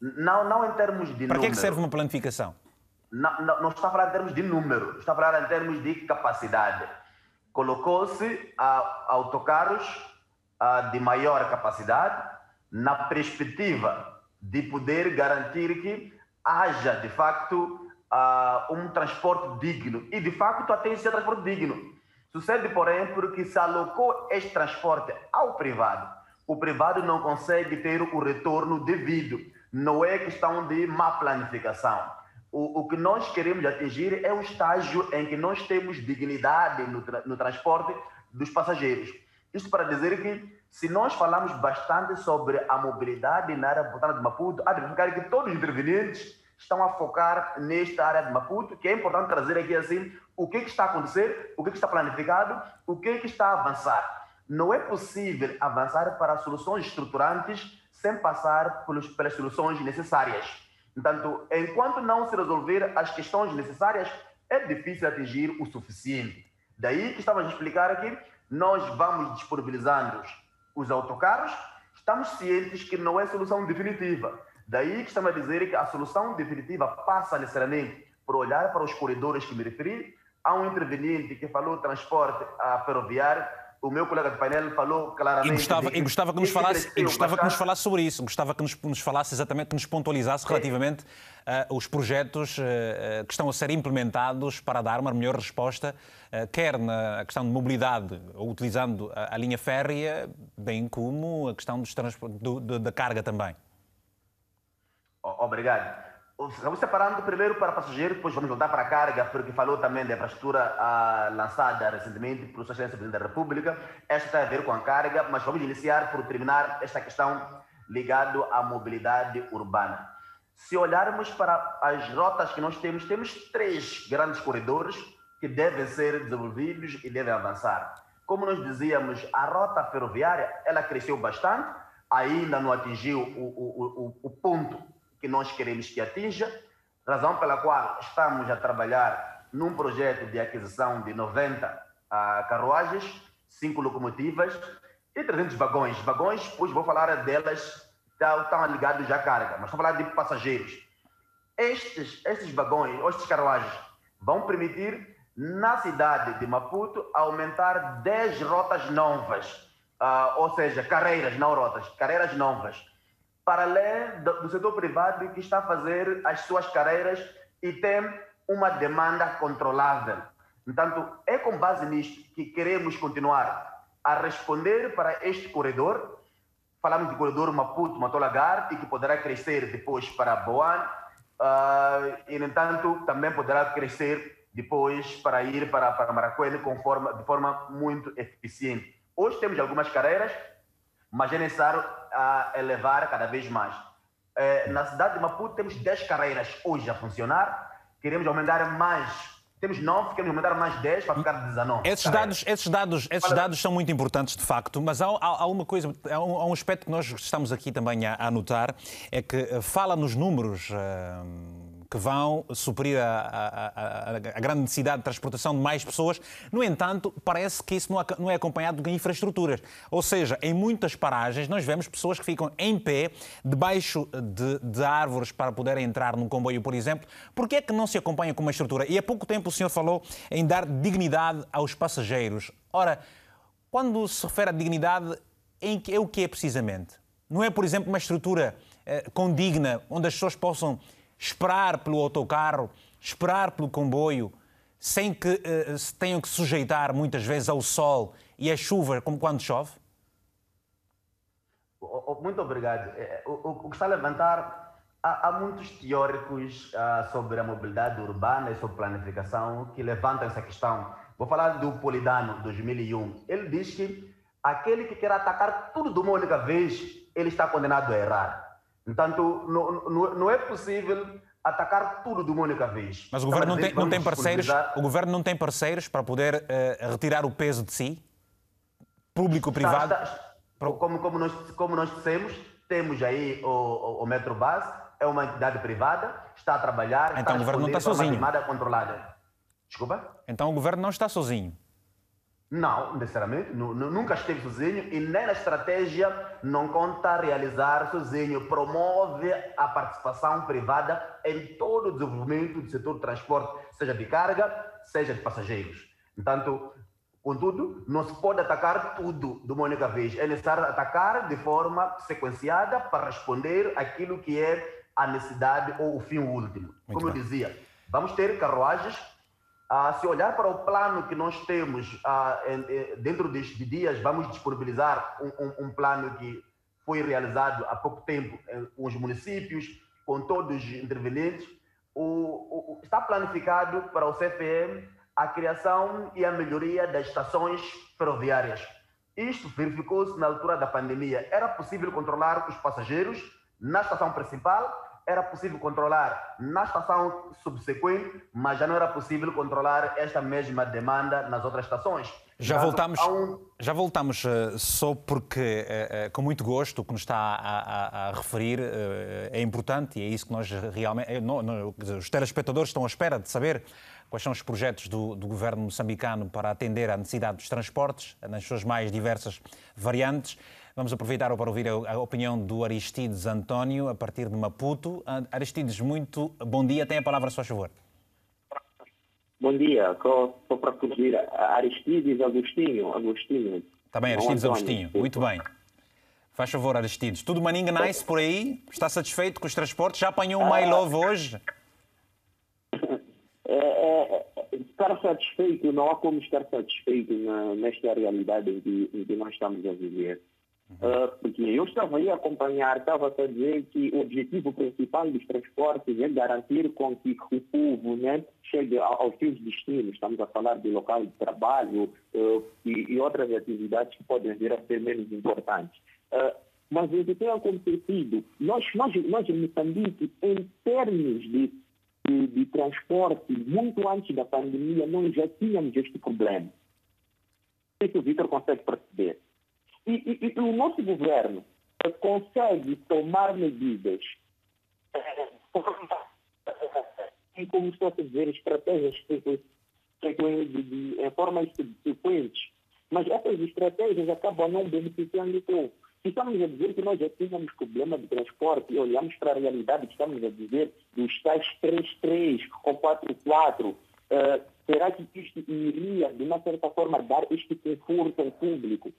Speaker 4: Não, não em termos de
Speaker 1: Para que é que serve uma planificação?
Speaker 4: Não, não, não está a falar em termos de número, está a falar em termos de capacidade. Colocou-se autocarros de maior capacidade, na perspectiva de poder garantir que haja, de facto, um transporte digno. E, de facto, até esse transporte digno. Sucede, porém, porque se alocou este transporte ao privado. O privado não consegue ter o retorno devido. Não é questão de má planificação. O, o que nós queremos atingir é o estágio em que nós temos dignidade no, tra no transporte dos passageiros. Isto para dizer que se nós falamos bastante sobre a mobilidade na área botana de Maputo, há de verificar que todos os intervenientes estão a focar nesta área de Maputo, que é importante trazer aqui assim o que, que está a acontecer, o que, que está planificado, o que, que está a avançar. Não é possível avançar para soluções estruturantes sem passar pelos, pelas soluções necessárias. Portanto, enquanto não se resolver as questões necessárias, é difícil atingir o suficiente. Daí que estamos a explicar aqui, nós vamos disponibilizando os autocarros, estamos cientes que não é solução definitiva. Daí que estamos a dizer que a solução definitiva passa necessariamente por olhar para os corredores que me referi. Há um interveniente que falou transporte ferroviário, o meu colega de painel falou claramente.
Speaker 1: E gostava, que, e gostava que nos falasse, e gostava que nos falasse sobre isso, gostava que nos, nos falasse exatamente, que nos pontualizasse relativamente uh, os projetos uh, que estão a ser implementados para dar uma melhor resposta, uh, quer na questão de mobilidade, utilizando a, a linha férrea, bem como a questão dos do, do, da carga também.
Speaker 4: Obrigado. Vamos separando primeiro para passageiro, depois vamos voltar para a carga, porque falou também da infraestrutura ah, lançada recentemente pelo Sr. Presidente da República. Esta tem a ver com a carga, mas vamos iniciar por terminar esta questão ligada à mobilidade urbana. Se olharmos para as rotas que nós temos, temos três grandes corredores que devem ser desenvolvidos e devem avançar. Como nós dizíamos, a rota ferroviária ela cresceu bastante, ainda não atingiu o, o, o, o ponto que nós queremos que atinja, razão pela qual estamos a trabalhar num projeto de aquisição de 90 uh, ah, carruagens, 5 locomotivas e 300 vagões. Vagões, pois vou falar delas, estão ligados à carga, mas estou falar de passageiros. Estes, estes vagões, estes carruagens, vão permitir na cidade de Maputo, aumentar 10 rotas novas, uh, ou seja, carreiras, não rotas, carreiras novas, para além do, setor privado que está a fazer as suas carreiras e tem uma demanda controlável. Portanto, é com base nisto que queremos continuar a responder para este corredor. Falamos do corredor Maputo-Matolagar e que poderá crescer depois para Boan uh, e, no entanto, também poderá crescer depois para ir para, para Maracuene de forma muito eficiente. Hoje temos algumas carreiras, mas é necessário uh, elevar cada vez mais. Uh, na cidade de Maputo temos 10 carreiras hoje a funcionar, queremos aumentar mais temos 9, queremos aumentar mais 10 para ficar 19.
Speaker 1: Esses dados, esses dados, esses dados são muito importantes, de facto, mas há, há, há uma coisa, há um, há um, aspecto que nós estamos aqui também a, a anotar, é que eh, fala nos números. Uh que vão suprir a, a, a, a, grande necessidade de transportação de mais pessoas. No entanto, parece que isso não é acompanhado de infraestruturas. Ou seja, em muitas paragens nós vemos pessoas que ficam em pé, debaixo de, de árvores para poderem entrar num comboio, por exemplo. Por que é que não se acompanha com uma estrutura? E há pouco tempo o senhor falou em dar dignidade aos passageiros. Ora, quando se refere à dignidade, em que, é o que é precisamente? Não é, por exemplo, uma estrutura eh, condigna, onde as pessoas possam esperar pelo autocarro, esperar pelo comboio, sem que uh, se tenham que sujeitar muitas vezes ao sol e à chuva, como quando chove?
Speaker 4: Muito obrigado. É, o, que está a levantar, há, há muitos teóricos uh, sobre a mobilidade urbana e sobre planificação que levantam essa questão. Vou falar do Polidano, 2001. Ele diz que aquele que quer atacar tudo de uma única vez, ele está condenado a errar. Portanto, não, não, não é possível atacar tudo de uma única vez.
Speaker 1: Mas o governo não tem, não tem parceiros, o governo não tem parceiros para poder uh, retirar o peso de si, público-privado.
Speaker 4: Como, como, nós, como nós dissemos, temos aí o, o, o Metrobus, é uma entidade privada, está a trabalhar,
Speaker 1: então está o governo não está sozinho.
Speaker 4: controlada. Desculpa?
Speaker 1: Então o governo não está sozinho.
Speaker 4: Não, necessariamente, nunca esteve sozinho e nem na estratégia não conta realizar sozinho. Promove a participação privada em todo o desenvolvimento do setor de transporte, seja de carga, seja de passageiros. Portanto, contudo, não se pode atacar tudo de uma única vez. É necessário atacar de forma sequenciada para responder aquilo que é a necessidade ou o fim último. Muito Como bem. eu dizia, vamos ter carruagens ah, se olhar para o plano que nós temos, ah, dentro de, dias, vamos disponibilizar um, um, um, plano que foi realizado há pouco tempo com os municípios, com todos os intervenientes. O, o, está planificado para o CFM a criação e a melhoria das estações ferroviárias. Isto verificou-se na altura da pandemia. Era possível controlar os passageiros na estação principal era possível controlar na estação subsequente, mas já não era possível controlar esta mesma demanda nas outras estações.
Speaker 1: Já voltamos, um... já voltamos uh, só porque, uh, uh, com muito gosto, o que nos está a, a, a referir é importante e é isso que nós realmente. os telespectadores estão à espera de saber quais são os projetos do, do governo moçambicano para atender à necessidade dos transportes, nas suas mais diversas variantes. Vamos aproveitar para ouvir a opinião do Aristides António, a partir de Maputo. Aristides, muito bom dia. Tem a palavra, se faz favor.
Speaker 7: Bom dia. Estou para pedir Aristides Agostinho. Agostinho.
Speaker 1: Está bem, Aristides Agostinho. Muito bem. Faz favor, Aristides. Tudo maninga nice por aí? Está satisfeito com os transportes? Já apanhou um My Love hoje?
Speaker 7: É, é, é, estar satisfeito, não há como estar satisfeito na, nesta realidade em que, em que nós estamos a viver. Uh, porque eu estava aí a acompanhar, estava a dizer que o objetivo principal dos transportes é garantir com que o povo né, chegue aos seus destinos. Estamos a falar de local de trabalho uh, e, e, outras atividades que podem vir a ser menos importantes. Uh, mas o que tem acontecido, nós, nós, nós em Moçambique, em termos de, de, de transporte, muito antes da pandemia, nós já tínhamos este problema. Não sei se o Vitor consegue perceber. E, e, e o nosso governo consegue tomar medidas e como estou a dizer, estratégias em formas subsequentes, mas essas estratégias acabam não beneficiando o povo. Se estamos a dizer que nós já tínhamos problema de transporte e olhamos para a realidade estamos a dizer dos tais 3-3 ou 4-4, uh, será que isto iria, de uma certa forma, dar este conforto ao público?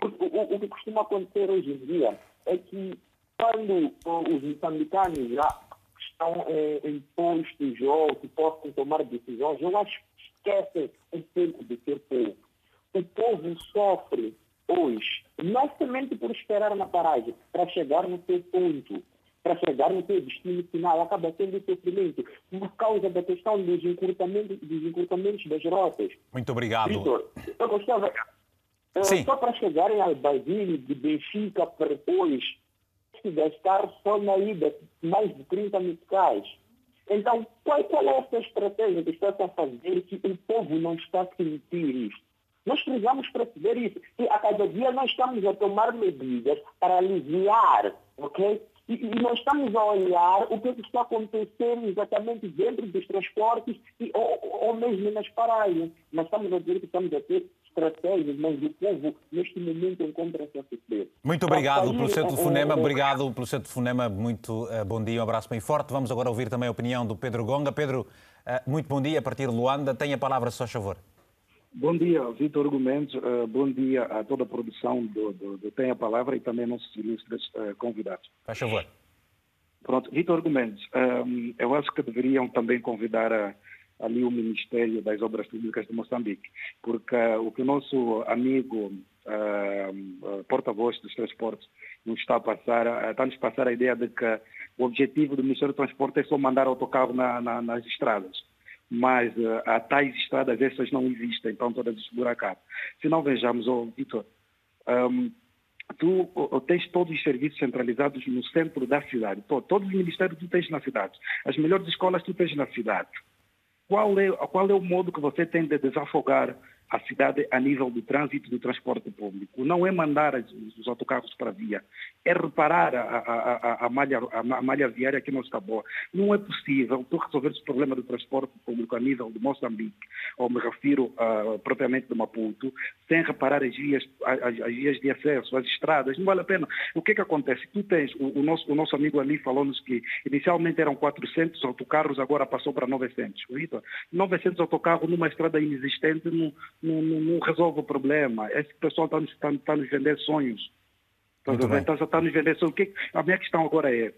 Speaker 7: Porque o, o que costuma acontecer hoje em dia é que quando os moçambicanos já estão eh, em postos ou que possam tomar decisões, eu acho que esquecem um pouco de ser povo. O povo sofre hoje, não somente por esperar na paragem, para chegar no seu ponto, para chegar no seu destino final, acaba sendo sofrimento por causa da questão dos encurtamentos, dos encurtamentos das rotas.
Speaker 1: Muito obrigado.
Speaker 7: Vitor, eu gostava, eh,
Speaker 1: Sim.
Speaker 7: só para chegarem ao Basílio de Benfica para depois se gastar só na ida mais de 30 meticais. Então, qual, qual é essa estratégia que está a fazer que o povo não está a sentir isto? Nós precisamos perceber isso. E a cada dia nós estamos a tomar medidas para aliviar, ok? E, e nós estamos a olhar o que, é que está acontecendo exatamente dentro dos transportes e, ou, ou mesmo nas paragens. Nós estamos a dizer que estamos a ter estratégias, mas o povo neste momento encontra-se a sofrer.
Speaker 1: Muito obrigado pelo seu telefonema, obrigado pelo seu telefonema, muito uh, bom dia, um abraço bem forte. Vamos agora ouvir também a opinião do Pedro Gonga. Pedro, uh, muito bom dia a partir de Luanda, tenha a palavra, se faz favor.
Speaker 8: Bom dia, Vitor Gomes. Uh, bom dia a toda a produção do, do, do Tem a Palavra e também nossos ilustres uh, convidados.
Speaker 1: Faz favor.
Speaker 8: Pronto, Vitor Gomes, um, eu acho que deveriam também convidar a, ali o Ministério das Obras Públicas de Moçambique, porque uh, o que o nosso amigo porta-voz dos transportes nos está a passar, está a passar a ideia de que o objetivo do Ministério do Transporte é só mandar autocarro na, na, nas estradas mas uh, tais estradas, essas não existem, estão todas esburacadas. Se não vejamos, oh, Vitor, um, tu oh, tens todos os serviços centralizados no centro da cidade, Todo, todos os ministérios tu tens na cidade, as melhores escolas tu tens na cidade. Qual é, qual é o modo que você tem de desafogar a cidade a nível do trânsito do transporte público. Não é mandar os autocarros para a via, é reparar a, a, a, a malha, a, malha viária que não está boa. Não é possível tu resolver o problema do transporte público a nível de Moçambique, ou me refiro uh, propriamente de Maputo, sem reparar as vias, as, as, vias de acesso, as estradas. Não vale a pena. O que é que acontece? Tu tens, o, o nosso, o nosso amigo ali falou-nos que inicialmente eram 400 autocarros, agora passou para 900. Vitor, 900 autocarros numa estrada inexistente não, não, não, resolve o problema. Esse pessoal está nos, está, está nos vender sonhos. Está, está, está nos vender sonhos. A minha questão agora é,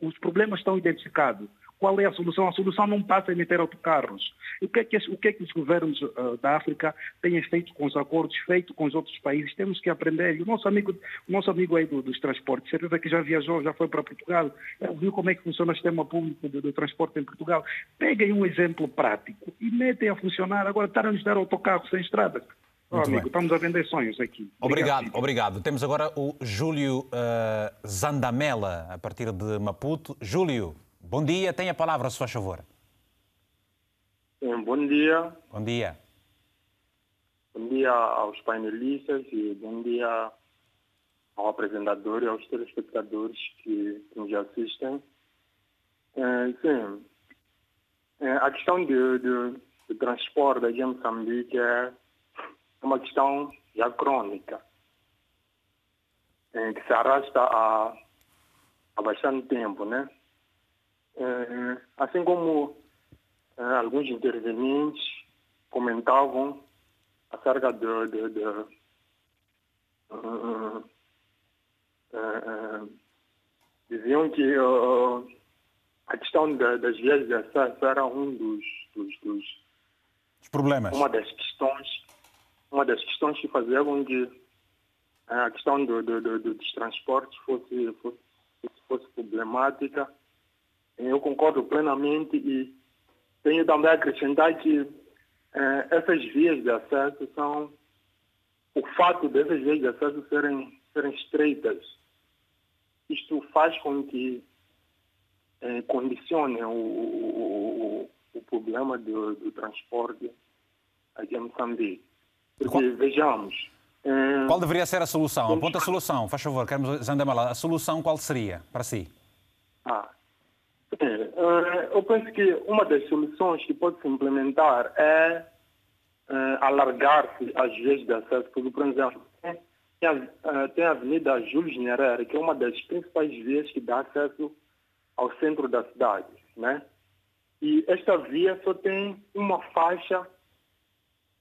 Speaker 8: os problemas estão identificados. Qual é a solução? A solução não passa em meter autocarros. O que é que, o que, é que os governos uh, da África têm feito com os acordos feitos com os outros países? Temos que aprender. E o nosso amigo, o nosso amigo aí do, dos transportes, certeza que já viajou, já foi para Portugal, viu como é que funciona o sistema público do, do transporte em Portugal. Peguem um exemplo prático e metem a funcionar. Agora, estar a nos dar autocarros sem estrada. Oh, amigo, estamos a vender sonhos aqui.
Speaker 1: Obrigado, obrigado. obrigado. Temos agora o Júlio uh, Zandamela, a partir de Maputo. Júlio, Bom dia, tenha a palavra, se faz favor.
Speaker 9: Bom dia.
Speaker 1: Bom dia.
Speaker 9: Bom dia aos painelistas e bom dia ao apresentador e aos telespectadores que, nos assistem. É, sim, é, a questão de, de, de transporte em Moçambique é uma questão já crônica, é, que se arrasta há, há bastante tempo, né? É, assim como é, alguns intervenientes comentavam acerca de, de, de uh, uh, uh, diziam que a questão das vias de acesso era um dos, dos, dos
Speaker 1: problemas.
Speaker 9: Uma das questões, uma das questões que fazia com que a questão do, do, do, dos transportes fosse, fosse, fosse problemática eu concordo plenamente e tenho também a acrescentar que eh, essas vias de acesso são o fato dessas vias de acesso serem, serem estreitas. Isto faz com que eh, condicione o, o, o, o problema do, do, transporte aqui em Moçambique. Porque, qual, vejamos...
Speaker 1: Eh, qual deveria ser a solução? Aponta a solução, faz favor, queremos Zandamala. A solução qual seria para si?
Speaker 9: Ah, é, eu penso que uma das soluções que pode se implementar é, é alargar-se as vias de acesso, porque, por exemplo, tem a, Avenida Júlio Nyerere, que é uma das principais vias que dá acesso ao centro da cidade, né? E esta via só tem uma faixa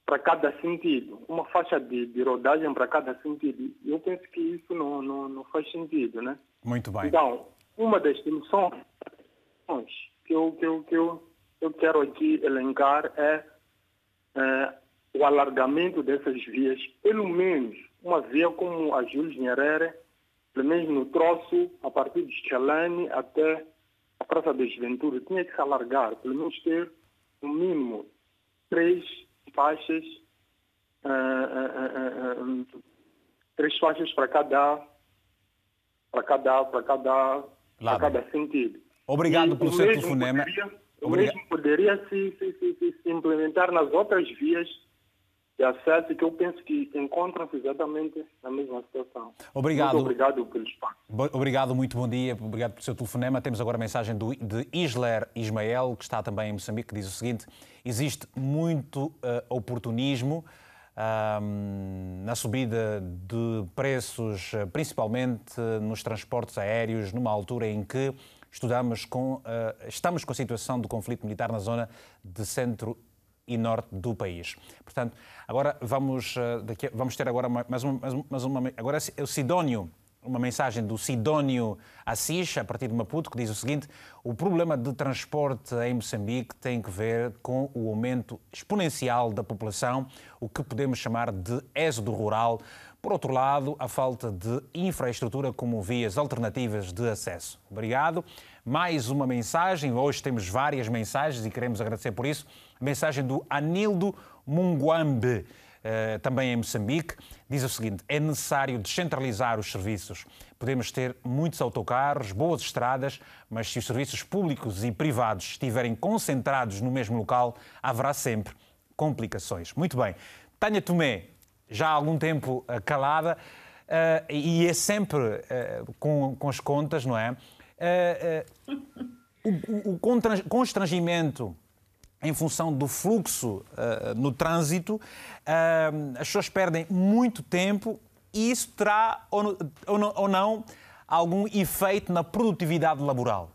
Speaker 9: para cada sentido, uma faixa de, de rodagem para cada sentido. Eu penso que isso não, não, não faz sentido, né?
Speaker 1: Muito bem.
Speaker 9: Então, uma das dimensões que eu, que eu, que eu, eu quero aqui elencar é, é o alargamento dessas vias, pelo menos uma via como a Júlio Nyerere, pelo menos no troço, a partir de Chalane até a Praça da Juventude, tinha que se alargar, pelo menos ter, no mínimo, três faixas, uh, uh, uh, três faixas para cada, para cada, para cada, para cada sentido.
Speaker 1: Obrigado e pelo seu telefonema.
Speaker 9: Poderia, o mesmo poderia se, se, se, se implementar nas outras vias de acesso que eu penso que encontram-se exatamente na mesma situação.
Speaker 1: Obrigado.
Speaker 9: Muito obrigado pelo espaço.
Speaker 1: Obrigado, muito bom dia, obrigado pelo seu telefonema. Temos agora a mensagem do, de Isler Ismael, que está também em Moçambique, que diz o seguinte: existe muito uh, oportunismo. Uh, na subida de preços, eh, principalmente nos transportes aéreos, numa altura em que estudamos com, uh, estamos com a situação do conflito militar na zona de centro e norte do país. Portanto, agora vamos, eh, daqui, vamos ter agora mais uma, mais uma, agora é o Sidónio, uma mensagem do Sidónio Assis, a partir de Maputo, que diz o seguinte: o problema de transporte em Moçambique tem que ver com o aumento exponencial da população, o que podemos chamar de êxodo rural. Por outro lado, a falta de infraestrutura como vias alternativas de acesso. Obrigado. Mais uma mensagem, hoje temos várias mensagens e queremos agradecer por isso mensagem do Anildo Munguambe, eh, também em Moçambique, diz o seguinte: é necessário descentralizar os serviços. Podemos ter muitos autocarros, boas estradas, mas se os serviços públicos e privados estiverem concentrados no mesmo local, haverá sempre complicações. Muito bem. Tânia Tomé, já há algum tempo eh, calada, uh, e é sempre uh, com, com, as contas, não é? Uh, o, o constrangimento em função do fluxo no trânsito, as pessoas perdem muito tempo e isso terá ou, ou, ou não algum efeito na produtividade laboral?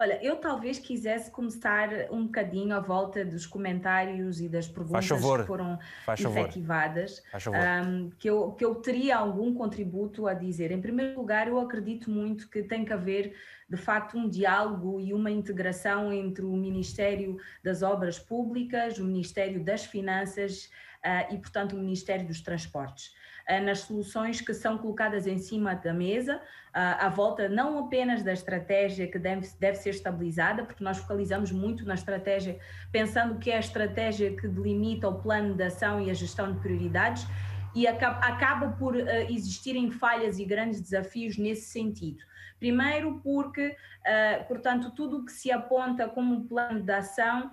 Speaker 2: Olha, eu talvez quisesse começar um bocadinho à volta dos comentários e das perguntas que foram Faz efetivadas, um, que, eu, que eu teria algum contributo a dizer. Em primeiro lugar, eu acredito muito que tem que haver, de facto, um diálogo e uma integração entre o Ministério das Obras Públicas, o Ministério das Finanças uh, e, portanto, o Ministério dos Transportes. Eh, nas soluções que são colocadas em cima da mesa, à volta não apenas da estratégia que deve, deve ser estabilizada, porque nós focalizamos muito na estratégia, pensando que é a estratégia que delimita o plano de ação e a gestão de prioridades, e acaba, por uh, existirem falhas e grandes desafios nesse sentido. Primeiro, porque, portanto, tudo o que se aponta como plano de ação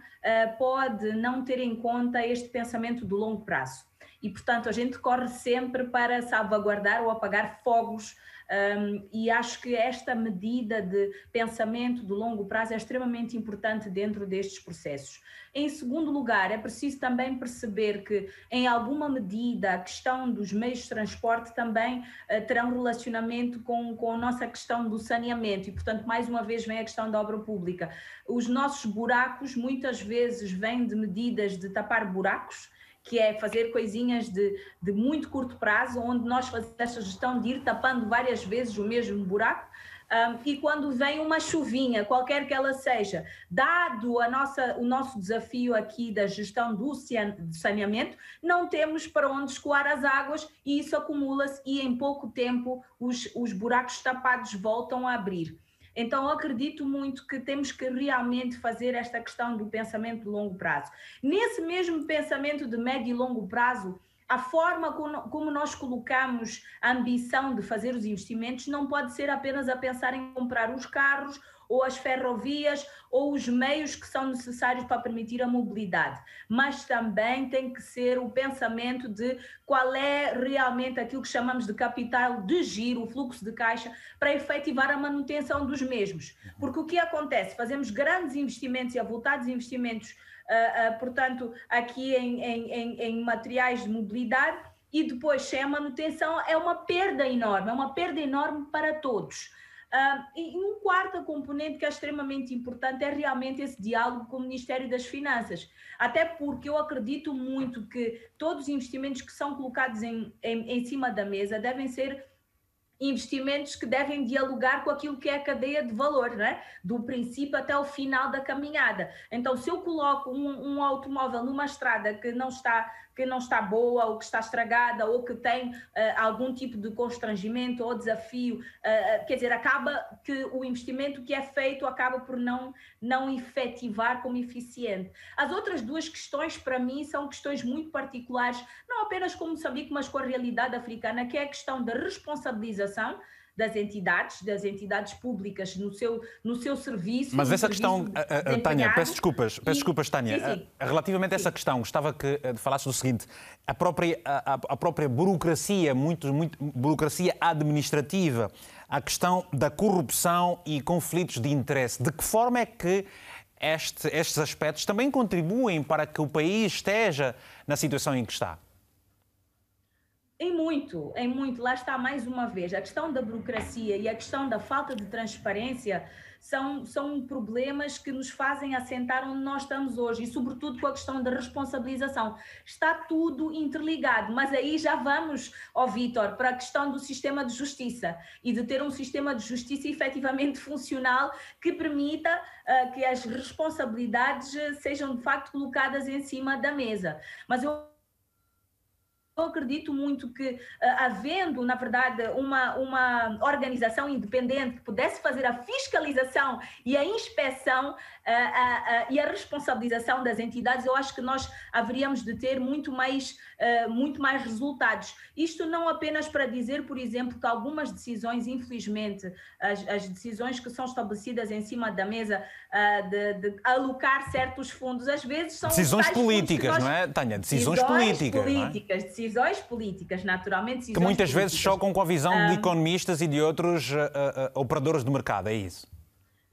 Speaker 2: pode não ter em conta este pensamento de longo prazo e, portanto, a gente corre sempre para salvaguardar ou apagar fogos. Um, e acho que esta medida de pensamento de longo prazo é extremamente importante dentro destes processos. Em segundo lugar, é preciso também perceber que, em alguma medida, a questão dos meios de transporte também uh, terá um relacionamento com, com a nossa questão do saneamento, e, portanto, mais uma vez vem a questão da obra pública. Os nossos buracos muitas vezes vêm de medidas de tapar buracos que é fazer coisinhas de, de muito curto prazo, onde nós fazemos esta gestão de ir tapando várias vezes o mesmo buraco, um, e quando vem uma chuvinha, qualquer que ela seja, dado a nossa, o nosso desafio aqui da gestão do saneamento, não temos para onde escoar as águas e isso acumula-se e em pouco tempo os, os buracos tapados voltam a abrir. Então, acredito muito que temos que realmente fazer esta questão do pensamento de longo prazo. Nesse mesmo pensamento de médio e longo prazo, a forma como nós colocamos a ambição de fazer os investimentos não pode ser apenas a pensar em comprar os carros ou as ferrovias ou os meios que são necessários para permitir a mobilidade, mas também tem que ser o pensamento de qual é realmente aquilo que chamamos de capital de giro, o fluxo de caixa, para efetivar a manutenção dos mesmos. Porque o que acontece? Fazemos grandes investimentos e avultados investimentos, uh, uh, portanto, aqui em, em, em, em materiais de mobilidade, e depois, sem a manutenção, é uma perda enorme, é uma perda enorme para todos. Uh, e um quarto componente que é extremamente importante é realmente esse diálogo com o Ministério das Finanças. Até porque eu acredito muito que todos os investimentos que são colocados em, em, em cima da mesa devem ser investimentos que devem dialogar com aquilo que é a cadeia de valor, é? do princípio até o final da caminhada. Então, se eu coloco um, um automóvel numa estrada que não está que não está boa ou que está estragada ou que tem uh, algum tipo de constrangimento ou desafio, uh, quer dizer, acaba que o investimento que é feito acaba por não, não efetivar como eficiente. As outras duas questões, para mim, são questões muito particulares, não apenas com Moçambique, mas com a realidade africana, que é a questão da responsabilização das entidades, das entidades públicas no seu, no seu serviço.
Speaker 1: Mas essa questão, Tânia, peço desculpas, peço desculpas, Tânia. Sim, sim. Relativamente a essa questão, gostava que eh, falasses do seguinte: a própria, a, a própria burocracia, muito, muito, burocracia administrativa, a questão da corrupção e conflitos de interesse, de que forma é que este, estes aspectos também contribuem para que o país esteja na situação em que está?
Speaker 2: Em muito, em muito. Lá está mais uma vez. A questão da burocracia e a questão da falta de transparência são, são problemas que nos fazem assentar onde nós estamos hoje e, sobretudo, com a questão da responsabilização. Está tudo interligado, mas aí já vamos, ó Vitor, para a questão do sistema de justiça e de ter um sistema de justiça efetivamente funcional que permita uh, que as responsabilidades sejam de facto colocadas em cima da mesa. Mas eu eu acredito muito que, uh, havendo, na verdade, uma, uma organização independente que pudesse fazer a fiscalização e a inspeção uh, uh, e a responsabilização das entidades, eu acho que nós haveríamos de ter muito mais, muito mais resultados. Isto não apenas para dizer, por exemplo, que algumas decisões, infelizmente, as, as decisões que são estabelecidas em cima da mesa de, de, alocar certos fundos, às vezes são.
Speaker 1: Decisões políticas, nós... não é, Tânia? Decisões, decisões políticas.
Speaker 2: políticas é? Decisões políticas, naturalmente.
Speaker 1: que muitas
Speaker 2: políticas.
Speaker 1: vezes chocam com a visão um, de economistas e de outros uh, uh, operadores de mercado, é isso?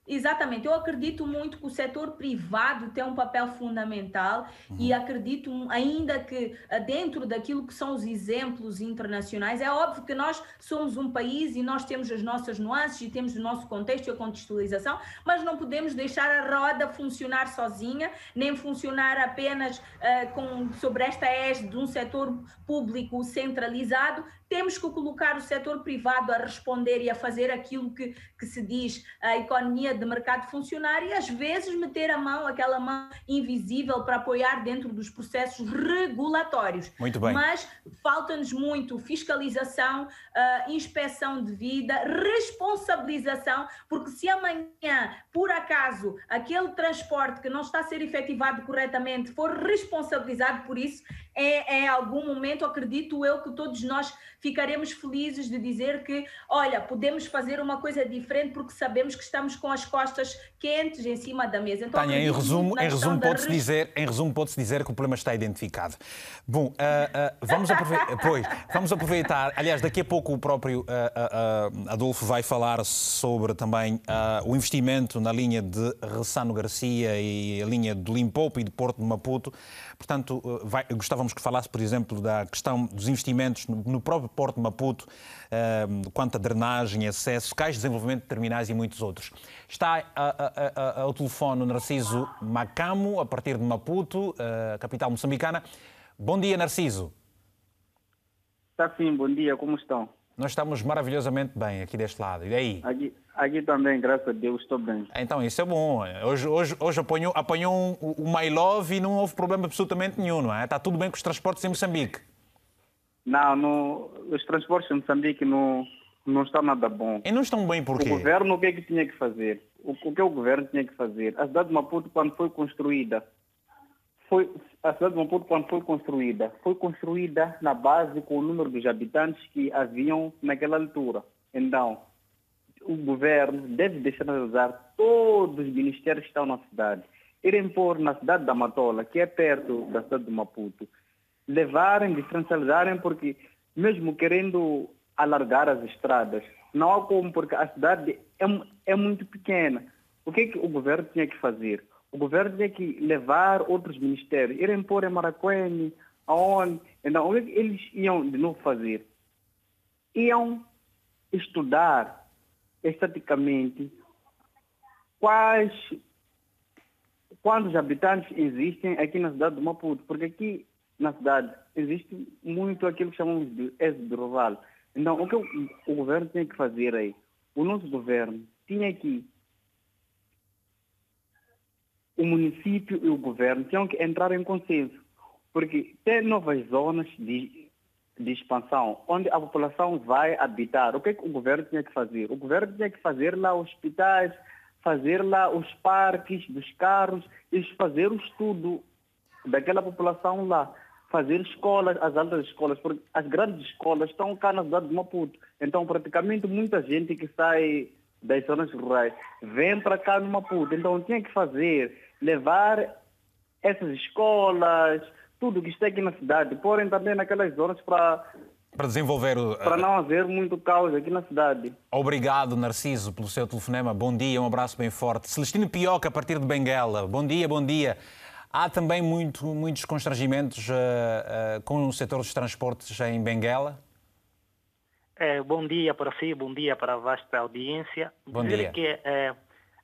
Speaker 2: Exatamente, eu acredito muito que o setor privado tem um papel fundamental uhum. e acredito ainda que ah, dentro daquilo que são os exemplos internacionais, é óbvio que nós somos um país e nós temos as nossas nuances e temos o nosso contexto e a contextualização, mas não podemos deixar a roda funcionar sozinha, nem funcionar apenas uh, com, sobre esta égide de um setor público centralizado, temos que colocar o setor privado a responder e a fazer aquilo que, que se diz a economia de mercado funcionar e às vezes meter a mão, aquela mão invisível para apoiar dentro dos processos regulatórios.
Speaker 1: Muito bem.
Speaker 2: Mas falta-nos muito fiscalização, uh, inspeção de vida, responsabilização, porque se amanhã, por acaso, aquele transporte que não está a ser efetivado corretamente for responsabilizado por isso, é, é algum momento, acredito eu, que todos nós ficaremos felizes de dizer que, olha, podemos fazer uma coisa diferente porque sabemos que estamos com as costas quentes em cima da mesa.
Speaker 1: Então, Tânia, em resumo, em resumo pode-se dizer, em resumo pode-se dizer que o problema está identificado. Bom, uh, uh, vamos, aproveitar, pois, vamos aproveitar, aliás, daqui a pouco o próprio uh, Adolfo vai falar sobre também o investimento na linha de Ressano Garcia e a linha do Limpopo e de Porto de Maputo. Portanto, vai, gostávamos que falasse, por exemplo, da questão dos investimentos no, no próprio Porto de Maputo, uh, quanto a drenagem, acesso, cais de desenvolvimento de terminais e muitos outros. Está ao telefone o Narciso Macamo, a partir de Maputo, uh, capital moçambicana. Bom dia, Narciso.
Speaker 10: Está sim, bom dia, como estão?
Speaker 1: Nós estamos maravilhosamente bem aqui deste lado. E daí?
Speaker 10: Aqui, aqui também, graças a Deus, estou bem.
Speaker 1: Então, isso é bom. Hoje, hoje, hoje apanhou, apanhou um, o My Love e não houve problema absolutamente nenhum, não é? Está tudo bem com os transportes em Moçambique.
Speaker 10: Não, no, os transportes em Moçambique não, não estão nada bom.
Speaker 1: E não estão bem por quê?
Speaker 10: O governo o que é que tinha que fazer? O, o que o governo tinha que fazer? A cidade de Maputo, quando foi construída, foi, a cidade de Maputo, quando foi construída, foi construída na base com o número dos habitantes que haviam naquela altura. Então, o governo deve deixar de usar todos os ministérios que estão na cidade. Irem pôr na cidade da Matola, que é perto da cidade de Maputo, levarem, diferencializarem, porque mesmo querendo alargar as estradas, não há como, porque a cidade é, é muito pequena. O que, é que o governo tinha que fazer? O governo tinha que levar outros ministérios, irem pôr em Maracuene, aonde. Então, o que eles iam de novo fazer? Iam estudar estaticamente quais quantos habitantes existem aqui na cidade do Maputo, porque aqui na cidade existe muito aquilo que chamamos de êxodo rural. Então, o que o, o governo tem que fazer é, o nosso governo tinha que, o município e o governo tinham que entrar em consenso, porque tem novas zonas de, de expansão, onde a população vai habitar. O que, é que o governo tinha que fazer? O governo tinha que fazer lá hospitais, fazer lá os parques dos carros e fazer o estudo daquela população lá. Fazer escolas, as altas escolas, porque as grandes escolas estão cá na cidade de Maputo. Então, praticamente, muita gente que sai das zonas rurais vem para cá no Maputo. Então, tinha que fazer, levar essas escolas, tudo que está aqui na cidade, porém também naquelas zonas para
Speaker 1: para desenvolver o.
Speaker 10: Para não haver muito caos aqui na cidade.
Speaker 1: Obrigado, Narciso, pelo seu telefonema. Bom dia, um abraço bem forte. Celestino Pioca, a partir de Benguela. Bom dia, bom dia. Há também muito, muitos constrangimentos uh, uh, com o setor dos transportes em Benguela?
Speaker 11: É, bom dia para si, bom dia para a vasta audiência.
Speaker 1: Bom Dizer dia.
Speaker 11: que é,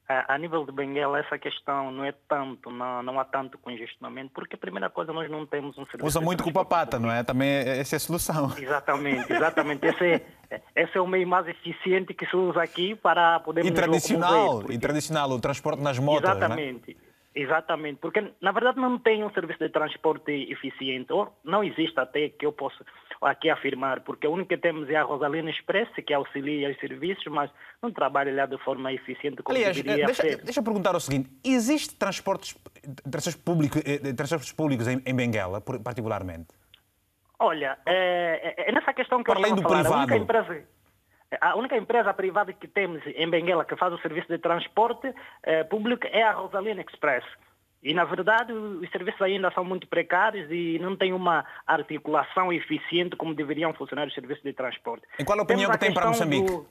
Speaker 11: a, nível de Benguela, essa questão não é tanto, não, não há tanto congestionamento, porque a primeira coisa, nós não temos um serviço.
Speaker 1: Usa muito culpa-pata, não é? Também essa é a solução.
Speaker 11: Exatamente, exatamente. esse, é, esse é o meio mais eficiente que se usa aqui para poder.
Speaker 1: E tradicional, porque... tradicional, o transporte nas motos.
Speaker 11: É? Exatamente. Exatamente, porque na verdade não tem um serviço de transporte eficiente, ou não existe até que eu possa aqui afirmar, porque a única que temos é a Rosalina Express, que auxilia os serviços, mas não trabalha lá de forma eficiente como
Speaker 1: Aliás,
Speaker 11: deveria
Speaker 1: deixa,
Speaker 11: ser.
Speaker 1: Deixa eu perguntar o seguinte, existe transportes, transportes, público, eh, transportes públicos em, em Benguela, particularmente?
Speaker 11: Olha, é, é, é nessa questão que
Speaker 1: Para
Speaker 11: eu
Speaker 1: além do
Speaker 11: falar,
Speaker 1: privado.
Speaker 11: A única empresa, a privada que temos em Benguela que faz o serviço de transporte eh, público é a Rosalina Express. E, na verdade, os serviços ainda são muito precários e não tem uma articulação eficiente como deveriam funcionar os serviços de transporte.
Speaker 1: E qual a opinião que tem para Moçambique? Do...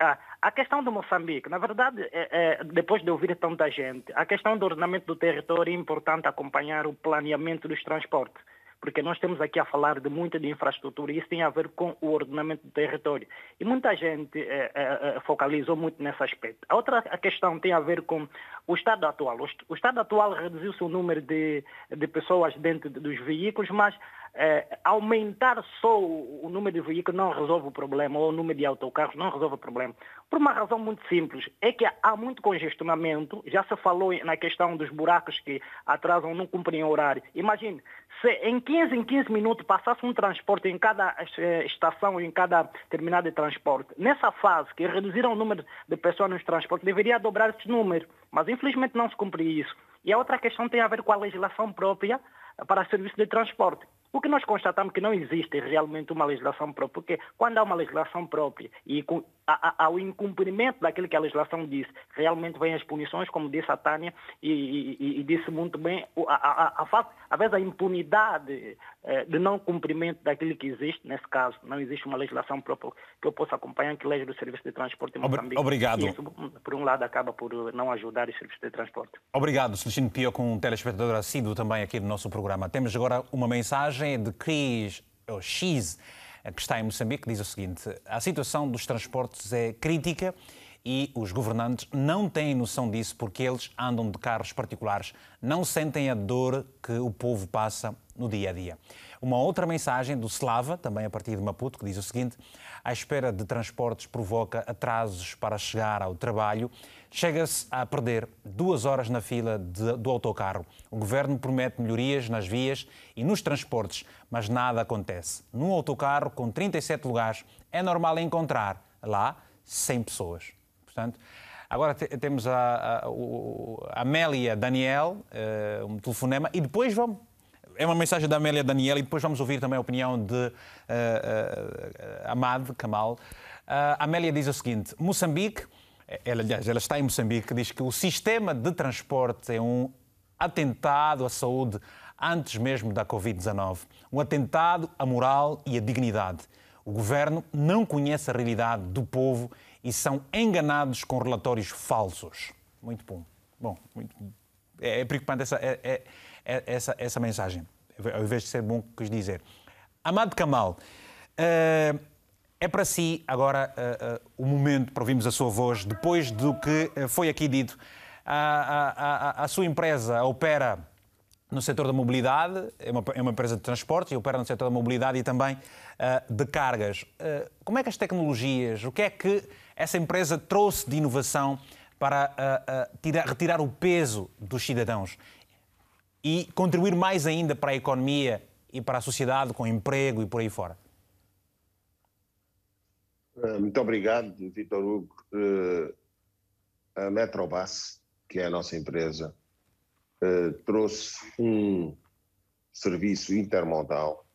Speaker 11: Ah, a questão do Moçambique, na verdade, é, é, depois de ouvir tanta gente, a questão do ordenamento do território é importante acompanhar o planeamento dos transportes porque nós temos aqui a falar de muita de infraestrutura e isso tem a ver com o ordenamento do território. E muita gente eh, eh, focalizou muito nesse aspecto. A outra questão tem a ver com o estado atual. O estado atual reduziu-se o número de, de pessoas dentro dos veículos, mas é, aumentar só o, número de veículos não resolve o problema, ou o número de autocarros não resolve o problema. Por uma razão muito simples, é que há muito congestionamento, já se falou na questão dos buracos que atrasam, não cumprem o horário. Imagine, se em 15 em 15 minutos passasse um transporte em cada eh, estação, em cada terminal de transporte, nessa fase que reduziram o número de pessoas nos transportes, deveria dobrar esse número, mas infelizmente não se cumpre isso. E a outra questão tem a ver com a legislação própria para serviço de transporte. O que nós constatamos que não existe realmente uma legislação própria, porque quando há uma legislação própria e há o incumprimento daquilo que a legislação diz, realmente vêm as punições, como disse a Tânia, e, e, e disse muito bem, a, a, a, a, vez a impunidade eh, de não cumprimento daquilo que existe, nesse caso, não existe uma legislação própria que eu possa acompanhar que lege o serviço de transporte em Moçambique.
Speaker 1: Obrigado.
Speaker 11: E isso, por um lado, acaba por não ajudar o serviço de transporte.
Speaker 1: Obrigado, Celestino Pio, com um telespectador assíduo também aqui do nosso programa. Temos agora uma mensagem mensagem de Cris ou X, que está em Moçambique, diz o seguinte: a situação dos transportes é crítica e os governantes não têm noção disso porque eles andam de carros particulares, não sentem a dor que o povo passa no dia a dia. Uma outra mensagem do Slava, também a partir de Maputo, que diz o seguinte: a espera de transportes provoca atrasos para chegar ao trabalho. Chega-se a perder duas horas na fila de, do autocarro. O governo promete melhorias nas vias e nos transportes, mas nada acontece. Num autocarro com 37 lugares, é normal encontrar lá 100 pessoas. Portanto, agora temos a, a, a Amélia Daniel, uh, um telefonema, e depois vamos é uma mensagem da Amélia Daniela e depois vamos ouvir também a opinião de uh, uh, Amad Kamal. Uh, Amélia diz o seguinte: Moçambique, ela, aliás, ela está em Moçambique, diz que o sistema de transporte é um atentado à saúde antes mesmo da Covid-19. Um atentado à moral e à dignidade. O governo não conhece a realidade do povo e são enganados com relatórios falsos. Muito bom. Bom, muito, é, é preocupante essa. É, é, é, essa, essa mensagem, ao invés de ser bom, quis dizer. Amado Kamal, uh, É para si agora uh, uh, o momento para ouvirmos a sua voz, depois do que uh, foi aqui dito. A, a, a, sua empresa opera no setor da mobilidade, é uma, é uma, empresa de transporte e opera no setor da mobilidade e também de cargas. como é que as tecnologias, o que é que essa empresa trouxe de inovação para tirar, retirar o peso dos cidadãos e contribuir mais ainda para a economia e para a sociedade com emprego e por aí fora?
Speaker 3: Eh, muito obrigado, Vitor Hugo. Eh, a Metrobus, que é a nossa empresa, eh, trouxe um serviço intermodal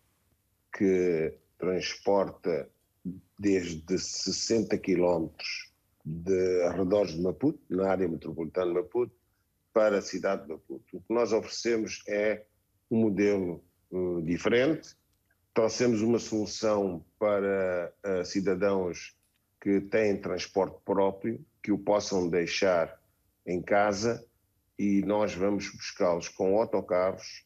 Speaker 3: que transporta desde 60 quilómetros de arredores de Maputo, na área metropolitana de Maputo, para a cidade de Maputo. O que nós oferecemos é um modelo diferente, trouxemos uma solução para uh, cidadãos que têm transporte próprio, que o possam deixar em casa e nós vamos buscá-los com autocarros,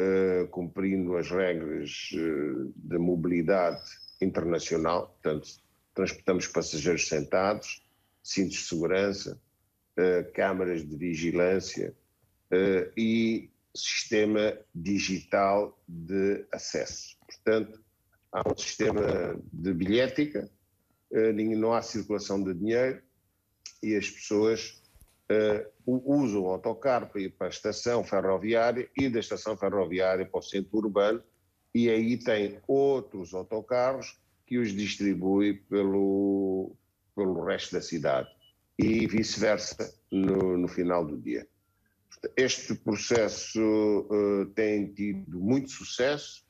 Speaker 3: uh, cumprindo as regras uh, de mobilidade internacional, portanto, transportamos passageiros sentados, cintos de segurança, câmaras de vigilância e sistema digital de acesso. Portanto, há um sistema de bilhética, eh, não há circulação de dinheiro e as pessoas uh, usam o autocarro para ir para a estação ferroviária e da estação ferroviária para o centro urbano e aí tem outros autocarros que os distribui pelo, pelo resto da cidade e vice-versa no, no final do dia. Este processo uh, tem tido muito sucesso.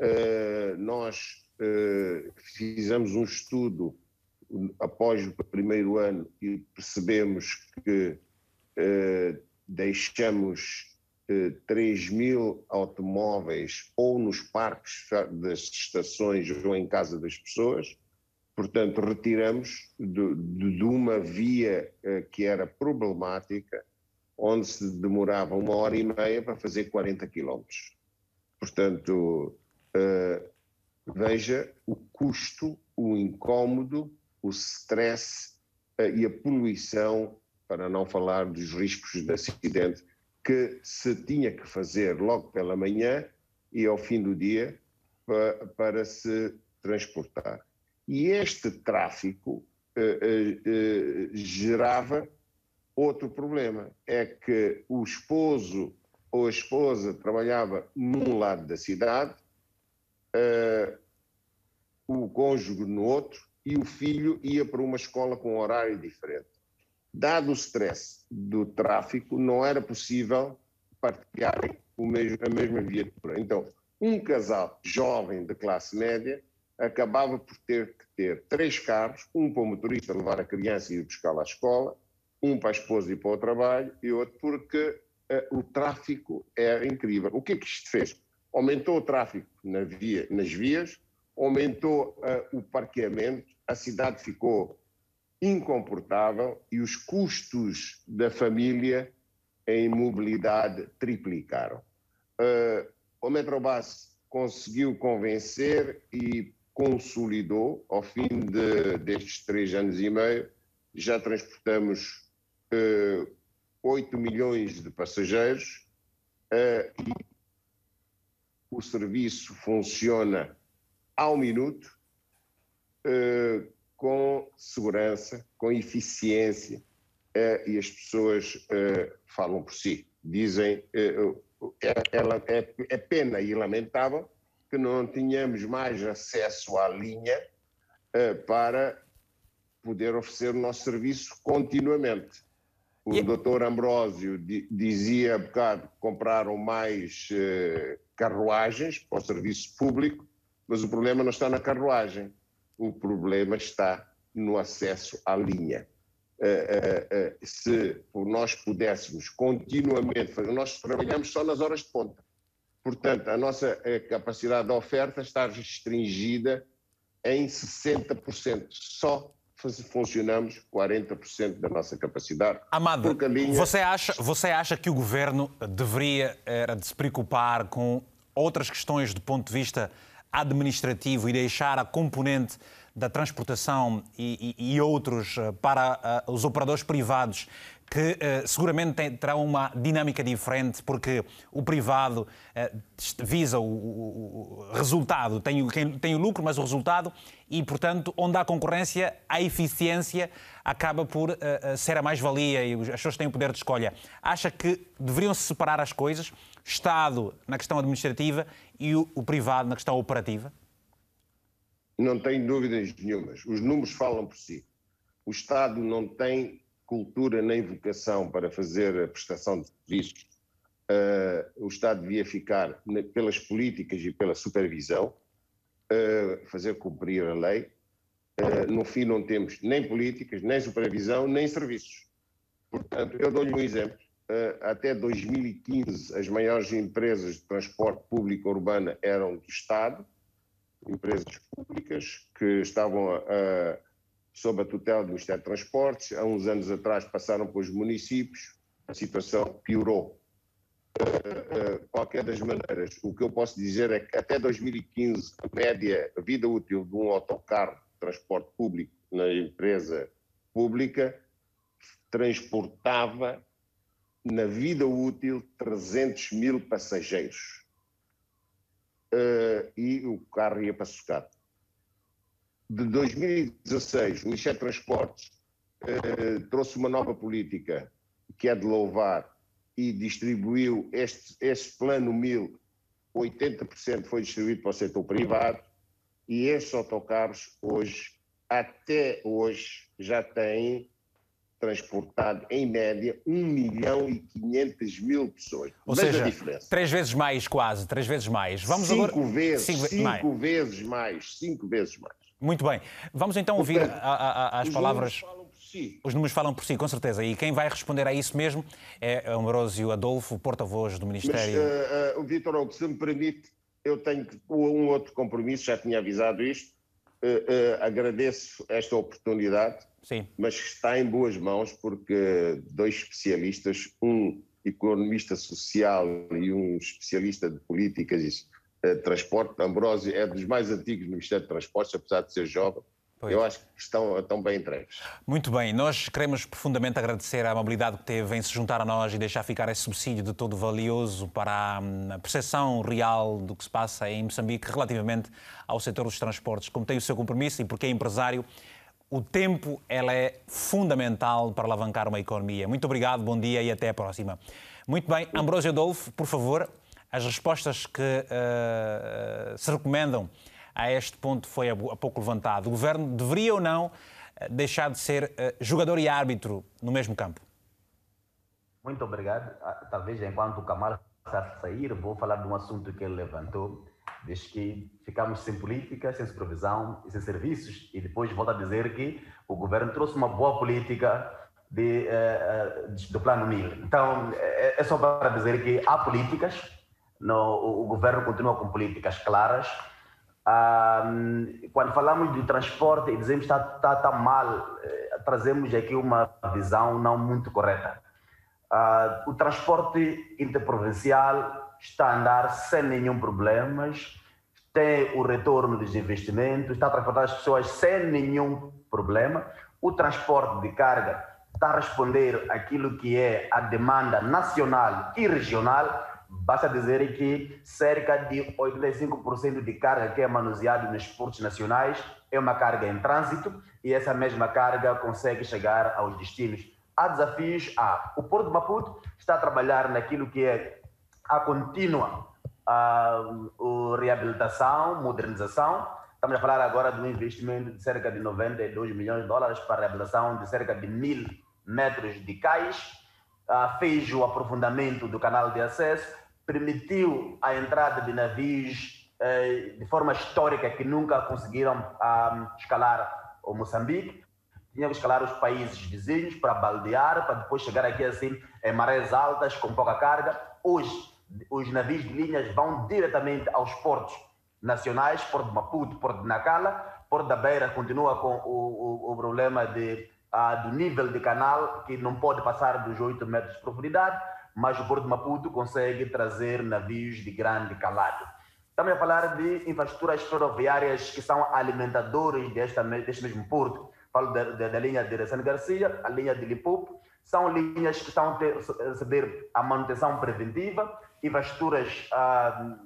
Speaker 3: Uh, nós uh, fizemos um estudo após o primeiro ano e percebemos que deixamos 3 mil automóveis ou nos parques das estações ou em casa das pessoas. Portanto, retiramos de, de uma via que era problemática onde se demorava uma hora e meia para fazer 40 quilómetros. Portanto, uh, veja o custo, o incômodo, o stress uh, e a poluição, para não falar dos riscos de acidente, que se tinha que fazer logo pela manhã e ao fim do dia para, para se transportar. E este tráfico uh, gerava Outro problema é que o esposo ou a esposa trabalhava num lado da cidade, uh, o cônjuge no outro e o filho ia para uma escola com um horário diferente. Dado o stress do tráfico, não era possível partilharem a mesma viatura. Então, um casal jovem de classe média acabava por ter que ter três carros, um para o motorista levar a criança e ir buscá-la à escola, um para a esposa e para o trabalho e outro porque uh, o tráfico era incrível. O que é que isto fez? Aumentou o tráfico na via, nas vias, aumentou uh, o parqueamento, a cidade ficou incomportável e os custos da família em mobilidade triplicaram. Uh, o Metrobus conseguiu convencer e consolidou, ao fim de, destes três anos e meio, já transportamos uh, 8 milhões de passageiros uh, o serviço funciona ao minuto, uh, com segurança, com eficiência, uh, e as pessoas falam por si. Dizem, é, é, é pena e lamentável que não tenhamos mais acesso à linha para poder oferecer o nosso serviço continuamente. O e... doutor Ambrósio dizia há bocado que compraram mais uh, carruagens para o serviço público, mas o problema não está na carruagem, o problema está no acesso à linha. Uh, uh, se nós pudéssemos continuamente fazer, nós trabalhamos só nas horas de ponta. Portanto, a nossa capacidade de oferta está restringida em 60%, só funcionamos 40% da nossa capacidade.
Speaker 1: Amado, linha... você, acha, você acha que o governo deveria era de se preocupar com outras questões do ponto de vista administrativo e deixar a componente da transportação e, e, e outros para uh, os operadores privados que uh, seguramente terão uma dinâmica diferente, porque o privado uh, visa o, o, o, resultado, tem o, tem o lucro, mas o resultado, e, portanto, onde há concorrência, a eficiência acaba por uh, ser a mais-valia e as pessoas têm o poder de escolha. Acha que deveriam se separar as coisas, Estado na questão administrativa e o privado na questão operativa?
Speaker 3: Não tenho dúvidas nenhumas. Os números falam por si. O Estado não tem cultura nem vocação para fazer a prestação de serviços, uh, o Estado devia ficar pelas políticas e pela supervisão, uh, fazer cumprir a lei. Uh, no fim, não temos nem políticas, nem supervisão, nem serviços. Portanto, eu dou-lhe um exemplo. até 2015, as maiores empresas de transporte público urbano eram do Estado, empresas públicas que estavam a sob a tutela do Ministério de Transportes. Há uns anos atrás passaram para os municípios, a situação piorou. Uh, uh, qualquer das maneiras, o que eu posso dizer é que até 2015, a média, vida útil de um autocarro de transporte público na empresa pública transportava na vida útil 300 mil passageiros. Uh, e o carro ia para sucata de 2016, o Ministério de Transportes eh, trouxe uma nova política que é de louvar e distribuiu este, este plano 1000, 80% foi distribuído para o setor privado e estes autocarros hoje, até hoje, já têm transportado em média 1 milhão e 500 mil pessoas.
Speaker 1: Ou Veja seja, a diferença. três vezes mais quase, três vezes mais.
Speaker 3: Vamos cinco agora... vezes, cinco, cinco mais. vezes mais, cinco vezes mais.
Speaker 1: Muito bem. Vamos então ouvir Portanto, a, a, as
Speaker 3: os
Speaker 1: palavras.
Speaker 3: Números falam por si.
Speaker 1: Os números falam por si, com certeza. E quem vai responder a isso mesmo é o Ambrosio Adolfo, porta-voz do Ministério.
Speaker 3: Mas, uh, uh, Vitor Hugo, se me permite, eu tenho um outro compromisso, já tinha avisado isto. Uh, agradeço esta oportunidade,
Speaker 1: Sim.
Speaker 3: mas está em boas mãos porque dois especialistas, um economista social e um especialista de políticas eh, transporte. Ambrósio é dos mais antigos no Ministério de Transportes, apesar de ser jovem. Pois. Eu acho que estão, estão bem entregues.
Speaker 1: Muito bem, nós queremos profundamente agradecer a amabilidade que teve em se juntar a nós e deixar ficar esse subsídio de todo valioso para hum, a percepção real do que se passa em Moçambique relativamente ao setor dos transportes. Como tem o seu compromisso e porque é empresário, o tempo ela é fundamental para alavancar uma economia. Muito obrigado, bom dia e até a próxima. Muito bem, Ambrósio Adolfo, por favor, as respostas que uh, se recomendam a este ponto foi há pouco levantado. O governo deveria ou não eh, deixar de ser uh, jogador e árbitro no mesmo campo?
Speaker 4: Muito obrigado. Ah, talvez enquanto o Kamal sair, vou falar de um assunto que ele levantou. Diz que ficamos sem política, sem supervisão e sem serviços, e depois volta a dizer que o governo trouxe uma boa política de, uh, do Plano Mil. Então, é, é só para dizer que há políticas, no, o, governo continua com políticas claras. quando falamos de transporte e dizemos que está, está, está mal, eh, trazemos aqui uma visão não muito correta. Uh, o transporte interprovincial está a andar sem nenhum problema, tem o retorno dos investimentos, está a transportar as pessoas sem nenhum problema. O transporte de carga está a responder aquilo que é a demanda nacional e regional Basta dizer que cerca de 85% de carga que é manuseada nos portos nacionais é uma carga em trânsito e essa mesma carga consegue chegar aos destinos. Há desafios, há. O Porto de Maputo está a trabalhar naquilo que é a contínua uh, reabilitação, modernização. Estamos a falar agora de um investimento de cerca de 92 milhões de dólares para a reabilitação de cerca de mil metros de cais fez o aprofundamento do canal de acesso, permitiu a entrada de navios uh, de forma histórica que nunca conseguiram uh, escalar o Moçambique. Tinham que escalar os países vizinhos para baldear, para depois chegar aqui assim em marés altas, com pouca carga. Hoje, os navios de linhas vão diretamente aos portos nacionais, Porto de Maputo, Porto de Nacala. Porto da Beira continua com o, o, o problema de ah, do nível de canal, que não pode passar dos 8 metros de profundidade, mas o Porto de Maputo consegue trazer navios de grande calado. Estamos a falar de infraestruturas ferroviárias que são alimentadores desta, deste mesmo porto. Falo da, da, da linha de Ressane Garcia, a linha de Lipupo. São linhas que estão a receber a manutenção preventiva, infraestruturas ah,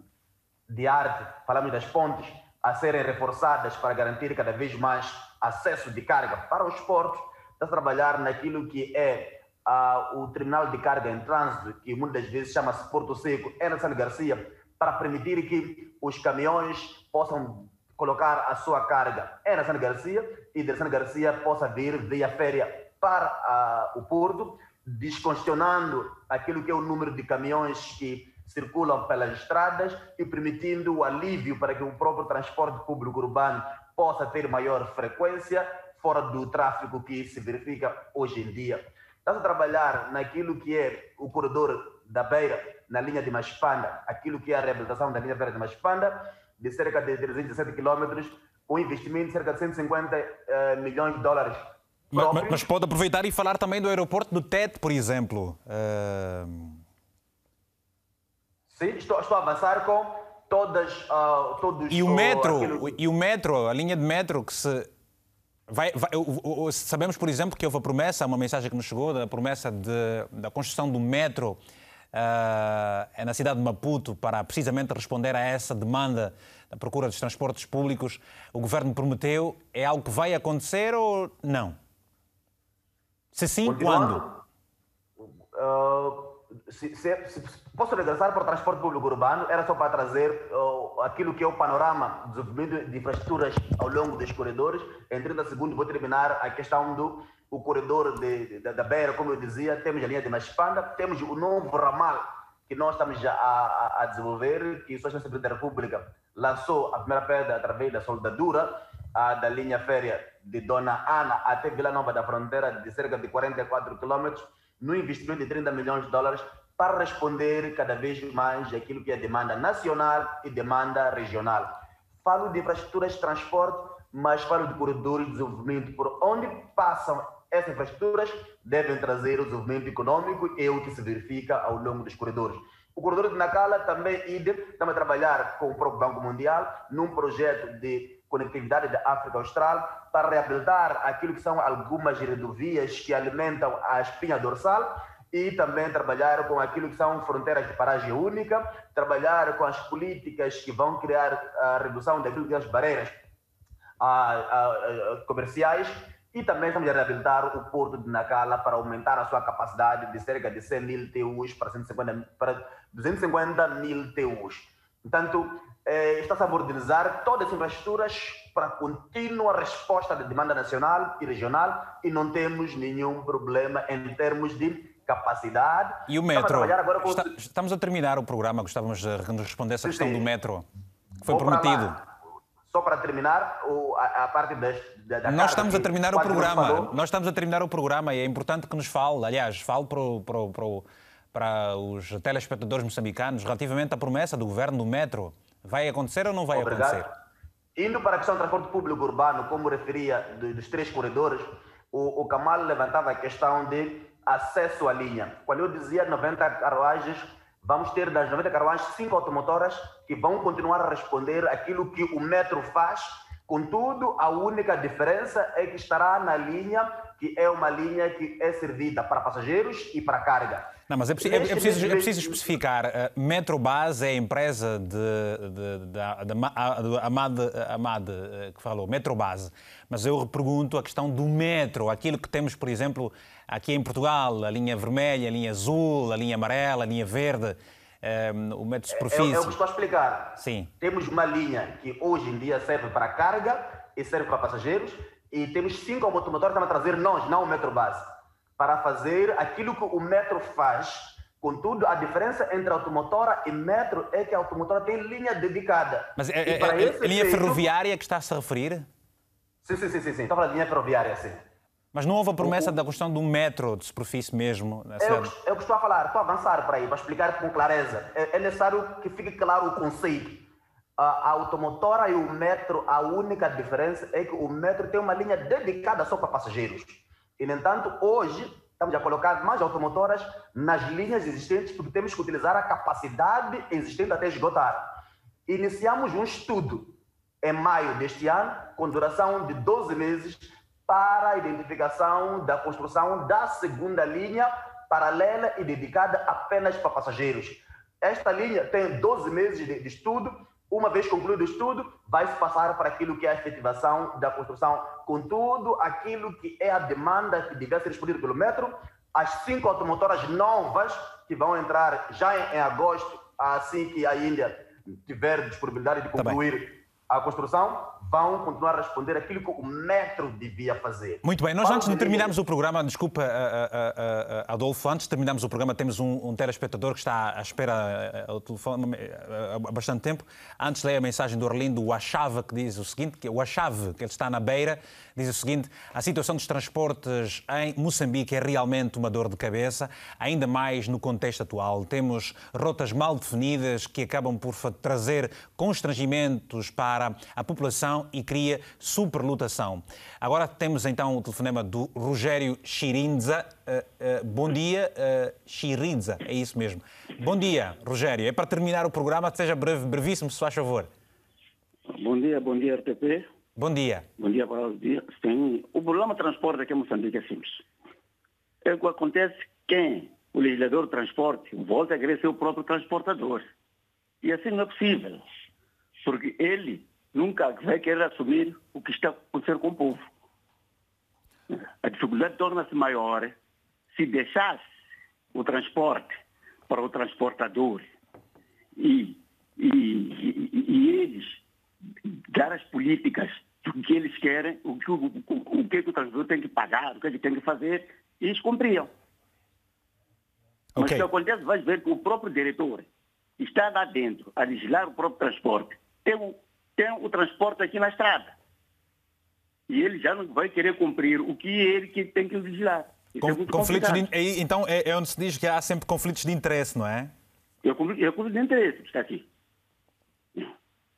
Speaker 4: de arte, falamos das pontes, a serem reforçadas para garantir cada vez mais acesso de carga para os portos. Está a trabalhar naquilo que é ah, o terminal de carga em trânsito, que muitas vezes chama-se Porto Seco, em Ressane Garcia, para permitir que os caminhões possam colocar a sua carga. Em Nassana Garcia e Nassana Garcia possa vir via férias para uh, o porto, descongestionando aquilo que é o número de caminhões que circulam pelas estradas e permitindo o alívio para que o próprio transporte público urbano possa ter maior frequência fora do tráfego que se verifica hoje em dia. Estamos a trabalhar naquilo que é o corredor da Beira, na linha de Maspanda, aquilo que é a reabilitação da linha Beira de Maspanda, de cerca de 317 quilômetros, com investimento de cerca de 150 uh, eh, milhões de dólares.
Speaker 1: Mas, mas, pode aproveitar e falar também do aeroporto do TET, por exemplo. Uh...
Speaker 4: Sim, estou, estou, a avançar com todas, uh, todos...
Speaker 1: E o metro, aquilo... e o metro, a linha de metro que se... Vai, vai, sabemos, por exemplo, que houve a promessa, uma mensagem que nos chegou, da promessa de, da construção do metro uh, é na cidade de Maputo para precisamente responder a essa demanda da procura dos transportes públicos. O governo prometeu, é algo que vai acontecer ou não? Se sim, quando?
Speaker 4: Uh, se, se, se, posso regressar para o transporte público urbano, era só para trazer uh, aquilo que é o panorama do desenvolvimento de infraestruturas ao longo dos corredores. Em 30 segundos vou terminar a questão do o corredor de, de, da Beira, como eu dizia, temos a linha de Maspanda, temos o novo ramal que nós estamos a, a, a desenvolver, que a Associação da República lançou a primeira pedra através da soldadura a, da linha férrea de Dona Ana até Vila Nova da Fronteira, de cerca de 44 quilômetros, no investimento de 30 milhões de dólares, para responder cada vez mais aquilo que é demanda nacional e demanda regional. Falo de infraestruturas de transporte, mas falo de corredores de desenvolvimento por onde passam essas infraestruturas devem trazer o desenvolvimento econômico e é o que se verifica ao longo dos corredores. O corredor de Nacala também estamos a trabalhar com o próprio Banco Mundial num projeto de conectividade da África Austral para reabilitar aquilo que são algumas rodovias que alimentam a espinha dorsal e também trabalhar com aquilo que são fronteiras de paragem única, trabalhar com as políticas que vão criar a redução daquilo que são as barreiras a, a, a, comerciais e também estamos a reabilitar o porto de Nacala para aumentar a sua capacidade de cerca de 100 mil TUs para, 150, para 250 mil TUs. Portanto, eh, está-se a modernizar todas as infraestruturas para contínua resposta da demanda nacional e regional e não temos nenhum problema em termos de capacidade.
Speaker 1: E o metro? Estamos a. Está, estamos a terminar o programa, gostávamos de responder essa sim, questão sim. do metro, que foi Vou prometido
Speaker 4: só para terminar a, a parte das,
Speaker 1: da, da Nós estamos a terminar o programa. Nós estamos a terminar o programa e é importante que nos fale, aliás, fale para, para, para, para os telespectadores moçambicanos relativamente à promessa do governo do metro. Vai acontecer ou não vai Obrigado. acontecer?
Speaker 4: Indo para a questão do transporte público urbano, como referia dos três corredores, o, o Kamal levantava a questão de acesso à linha. Quando eu dizia 90 carruagens, vamos ter das 90 carruagens cinco automotoras que vão continuar a responder aquilo que o metro faz. Contudo, a única diferença é que estará na linha que é uma linha que é servida para passageiros e para carga.
Speaker 1: Não, mas é preciso, é, é preciso, é preciso especificar. Uh, Metrobase é a empresa de, de, de, de, de Amad, Amad uh, que falou, Metrobase. Mas eu pergunto a questão do metro, aquilo que temos, por exemplo, aqui em Portugal, a linha vermelha, a linha azul, a linha amarela, a linha verde, um, o metro de superfície.
Speaker 4: É, é o que estou a explicar.
Speaker 1: Sim.
Speaker 4: Temos uma linha que hoje em dia serve para carga e serve para passageiros e temos cinco automotores que estão a trazer nós, não o metro base, para fazer aquilo que o metro faz. Contudo, a diferença entre automotora e metro é que a automotora tem linha dedicada.
Speaker 1: Mas é, é, é, é linha ferroviária que está a se referir?
Speaker 4: Sim, sim, sim, sim, sim. Estou falando de linha ferroviária, sim.
Speaker 1: Mas não houve a promessa o, da de um metro de superfície mesmo
Speaker 4: cidade? É o que estou a falar, estou a avançar para aí, para explicar com clareza. É, é necessário que fique claro o conceito. A, a automotora e o metro, a única diferença é que o metro tem uma linha dedicada só para passageiros. E, no entanto, hoje estamos a colocar mais automotoras nas linhas existentes porque temos que utilizar a capacidade existente até esgotar. iniciamos um estudo em maio deste ano, com duração de 12 meses, para a identificação da construção da segunda linha paralela e dedicada apenas para passageiros. Esta linha tem 12 meses de, de estudo. Uma vez concluído o estudo, vai se passar para aquilo que é a efetivação da construção. Contudo, aquilo que é a demanda que deve ser respondido pelo metro, as cinco automotoras novas que vão entrar já em, agosto, assim que a Índia tiver disponibilidade de tá concluir a construção, vão continuar a responder aquilo que o metro devia fazer.
Speaker 1: Muito bem, nós antes de terminarmos o programa, desculpa, Adolfo, antes de terminarmos o programa, temos um, um telespectador que está à espera ao telefone há bastante tempo. Antes leio a mensagem do Orlindo, o Achave, que diz o seguinte, que o Achave, que ele está na beira, diz o seguinte: a situação dos transportes em Moçambique é realmente uma dor de cabeça, ainda mais no contexto atual. Temos rotas mal definidas que acabam por trazer constrangimentos para a população e cria superlotação. Agora temos então o telefonema do Rogério Chirinza. Uh, uh, bom dia, uh, Chirinza, é isso mesmo. Bom dia, Rogério. É para terminar o programa, seja breve, brevíssimo, se faz favor.
Speaker 12: Bom dia, bom dia, RTP.
Speaker 1: Bom dia.
Speaker 12: Bom dia, bom dia. Sim, o problema do transporte aqui em Moçambique é simples. É o que acontece quem, o legislador do transporte, volta a querer ser o próprio transportador. E assim não é possível. Porque ele nunca vai querer assumir o que está a acontecer com o povo. A dificuldade torna-se maior se deixasse o transporte para o transportador e, e, e, e eles dar as políticas do que eles querem, o que o, o, o, que o transportador tem que pagar, o que ele tem que fazer, e eles cumpriam. Mas okay. o que acontece, vai ver que o próprio diretor está lá dentro a legislar o próprio transporte. Tem tem o transporte aqui na estrada. E ele já não vai querer cumprir o que ele que tem que legislar.
Speaker 1: Com, é conflitos de, então é, é, onde se diz que há sempre conflitos de interesse, não é?
Speaker 12: É, é conflito de interesse, está aqui.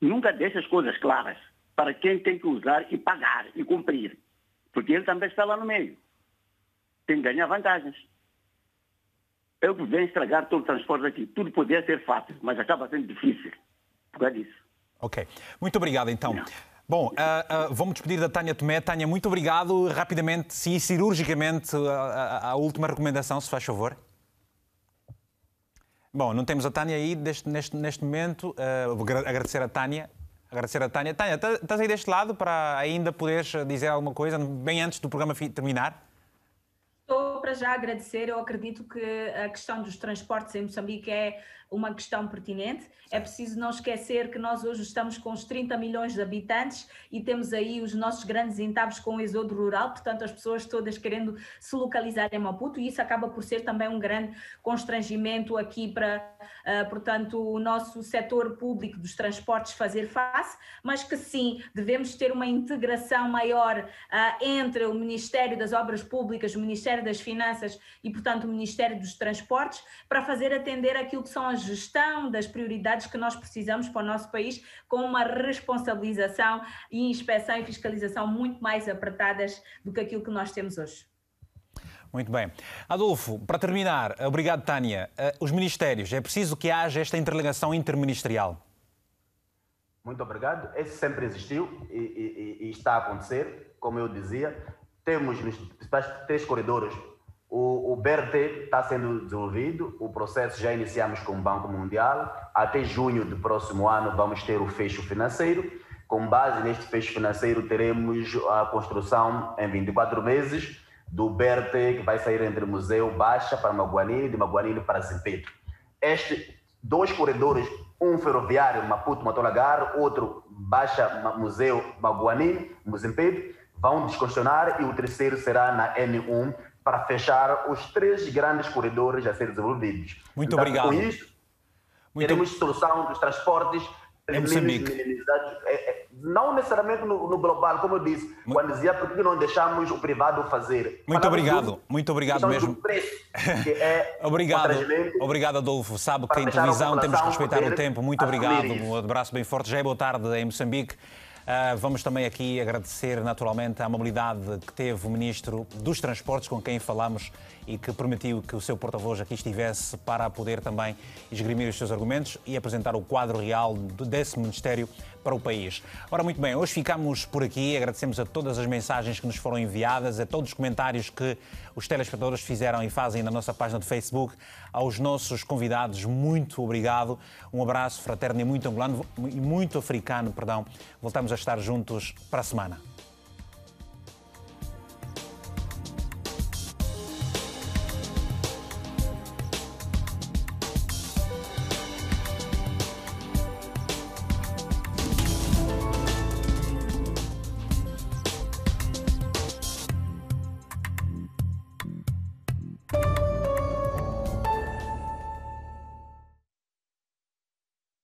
Speaker 12: Nunca deixa as coisas claras para quem tem que usar e pagar e cumprir. Porque ele também está lá no meio. Tem que ganhar vantagens. É o que vem estragar todo o transporte aqui. Tudo poderia ser fácil, mas acaba sendo difícil por causa disso.
Speaker 1: Ok. Muito obrigado, então. Não. Bom, uh, uh, vamos despedir da Tânia Tomé. Tânia, muito obrigado. Rapidamente, sim, cirurgicamente, a, a, última recomendação, se faz favor. Bom, não temos a Tânia aí neste, neste, neste momento. Uh, vou agradecer a Tânia. Agradecer a Tânia. Tânia, estás aí deste lado para ainda poderes dizer alguma coisa, bem antes do programa terminar?
Speaker 2: Estou para já agradecer. Eu acredito que a questão dos transportes em Moçambique é uma questão pertinente. É preciso não esquecer que nós hoje estamos com os 30 milhões de habitantes e temos aí os nossos grandes entabos com o êxodo rural, portanto, as pessoas todas querendo se localizar em Maputo, e isso acaba por ser também um grande constrangimento aqui para, uh, portanto, o nosso setor público dos transportes fazer face, mas que sim, devemos ter uma integração maior uh, entre o Ministério das Obras Públicas, o Ministério das Finanças e, portanto, o Ministério dos Transportes, para fazer atender aquilo que são as gestão das prioridades que nós precisamos para o nosso país, com uma responsabilização e inspeção e fiscalização muito mais apertadas do que aquilo que nós temos hoje.
Speaker 1: Muito bem. Adolfo, para terminar, obrigado, Tânia. Eh, os ministérios, é preciso que haja esta interligação interministerial?
Speaker 4: Muito obrigado. Esse sempre existiu e, e, e está a acontecer. Como eu dizia, temos nos principais três corredores o, o BRT está sendo desenvolvido, o processo já iniciamos com o Banco Mundial. Até junho do próximo ano vamos ter o fecho financeiro. Com base neste fecho financeiro, teremos a construção em 24 meses do BRT que vai sair entre Museu Baixa para Maguanini e de Maguanini para Zimpeto. Estes dois corredores, um ferroviário Maputo Matolagar, outro Baixa Museu Maguanini, Muzimpeto, vão descongestionar e o terceiro será na N1 para fechar os três grandes corredores a ser desenvolvidos.
Speaker 1: Muito então, obrigado.
Speaker 4: Com isso, Muito... teremos solução dos transportes
Speaker 1: em Moçambique.
Speaker 4: É, é, não necessariamente no, no, global, como eu disse, muito... quando dizia por que não deixamos o privado fazer.
Speaker 1: Muito Falamos obrigado, do, muito obrigado mesmo.
Speaker 4: Preço, é
Speaker 1: obrigado, obrigado Adolfo. Sabe que em televisão temos que respeitar o tempo. Muito obrigado. Um abraço bem forte. Já é boa tarde em Moçambique. Uh, vamos também aqui agradecer naturalmente a amabilidade que teve o Ministro dos Transportes, com quem falamos e que permitiu que o seu porta-voz aqui estivesse para poder também esgrimir os seus argumentos e apresentar o quadro real desse Ministério para o país. Ora, muito bem, hoje ficamos por aqui. Agradecemos a todas as mensagens que nos foram enviadas, a todos os comentários que os telespectadores fizeram e fazem na nossa página de Facebook. Aos nossos convidados, muito obrigado. Um abraço fraterno e muito angolano muito africano, perdão. Voltamos a estar juntos para a semana.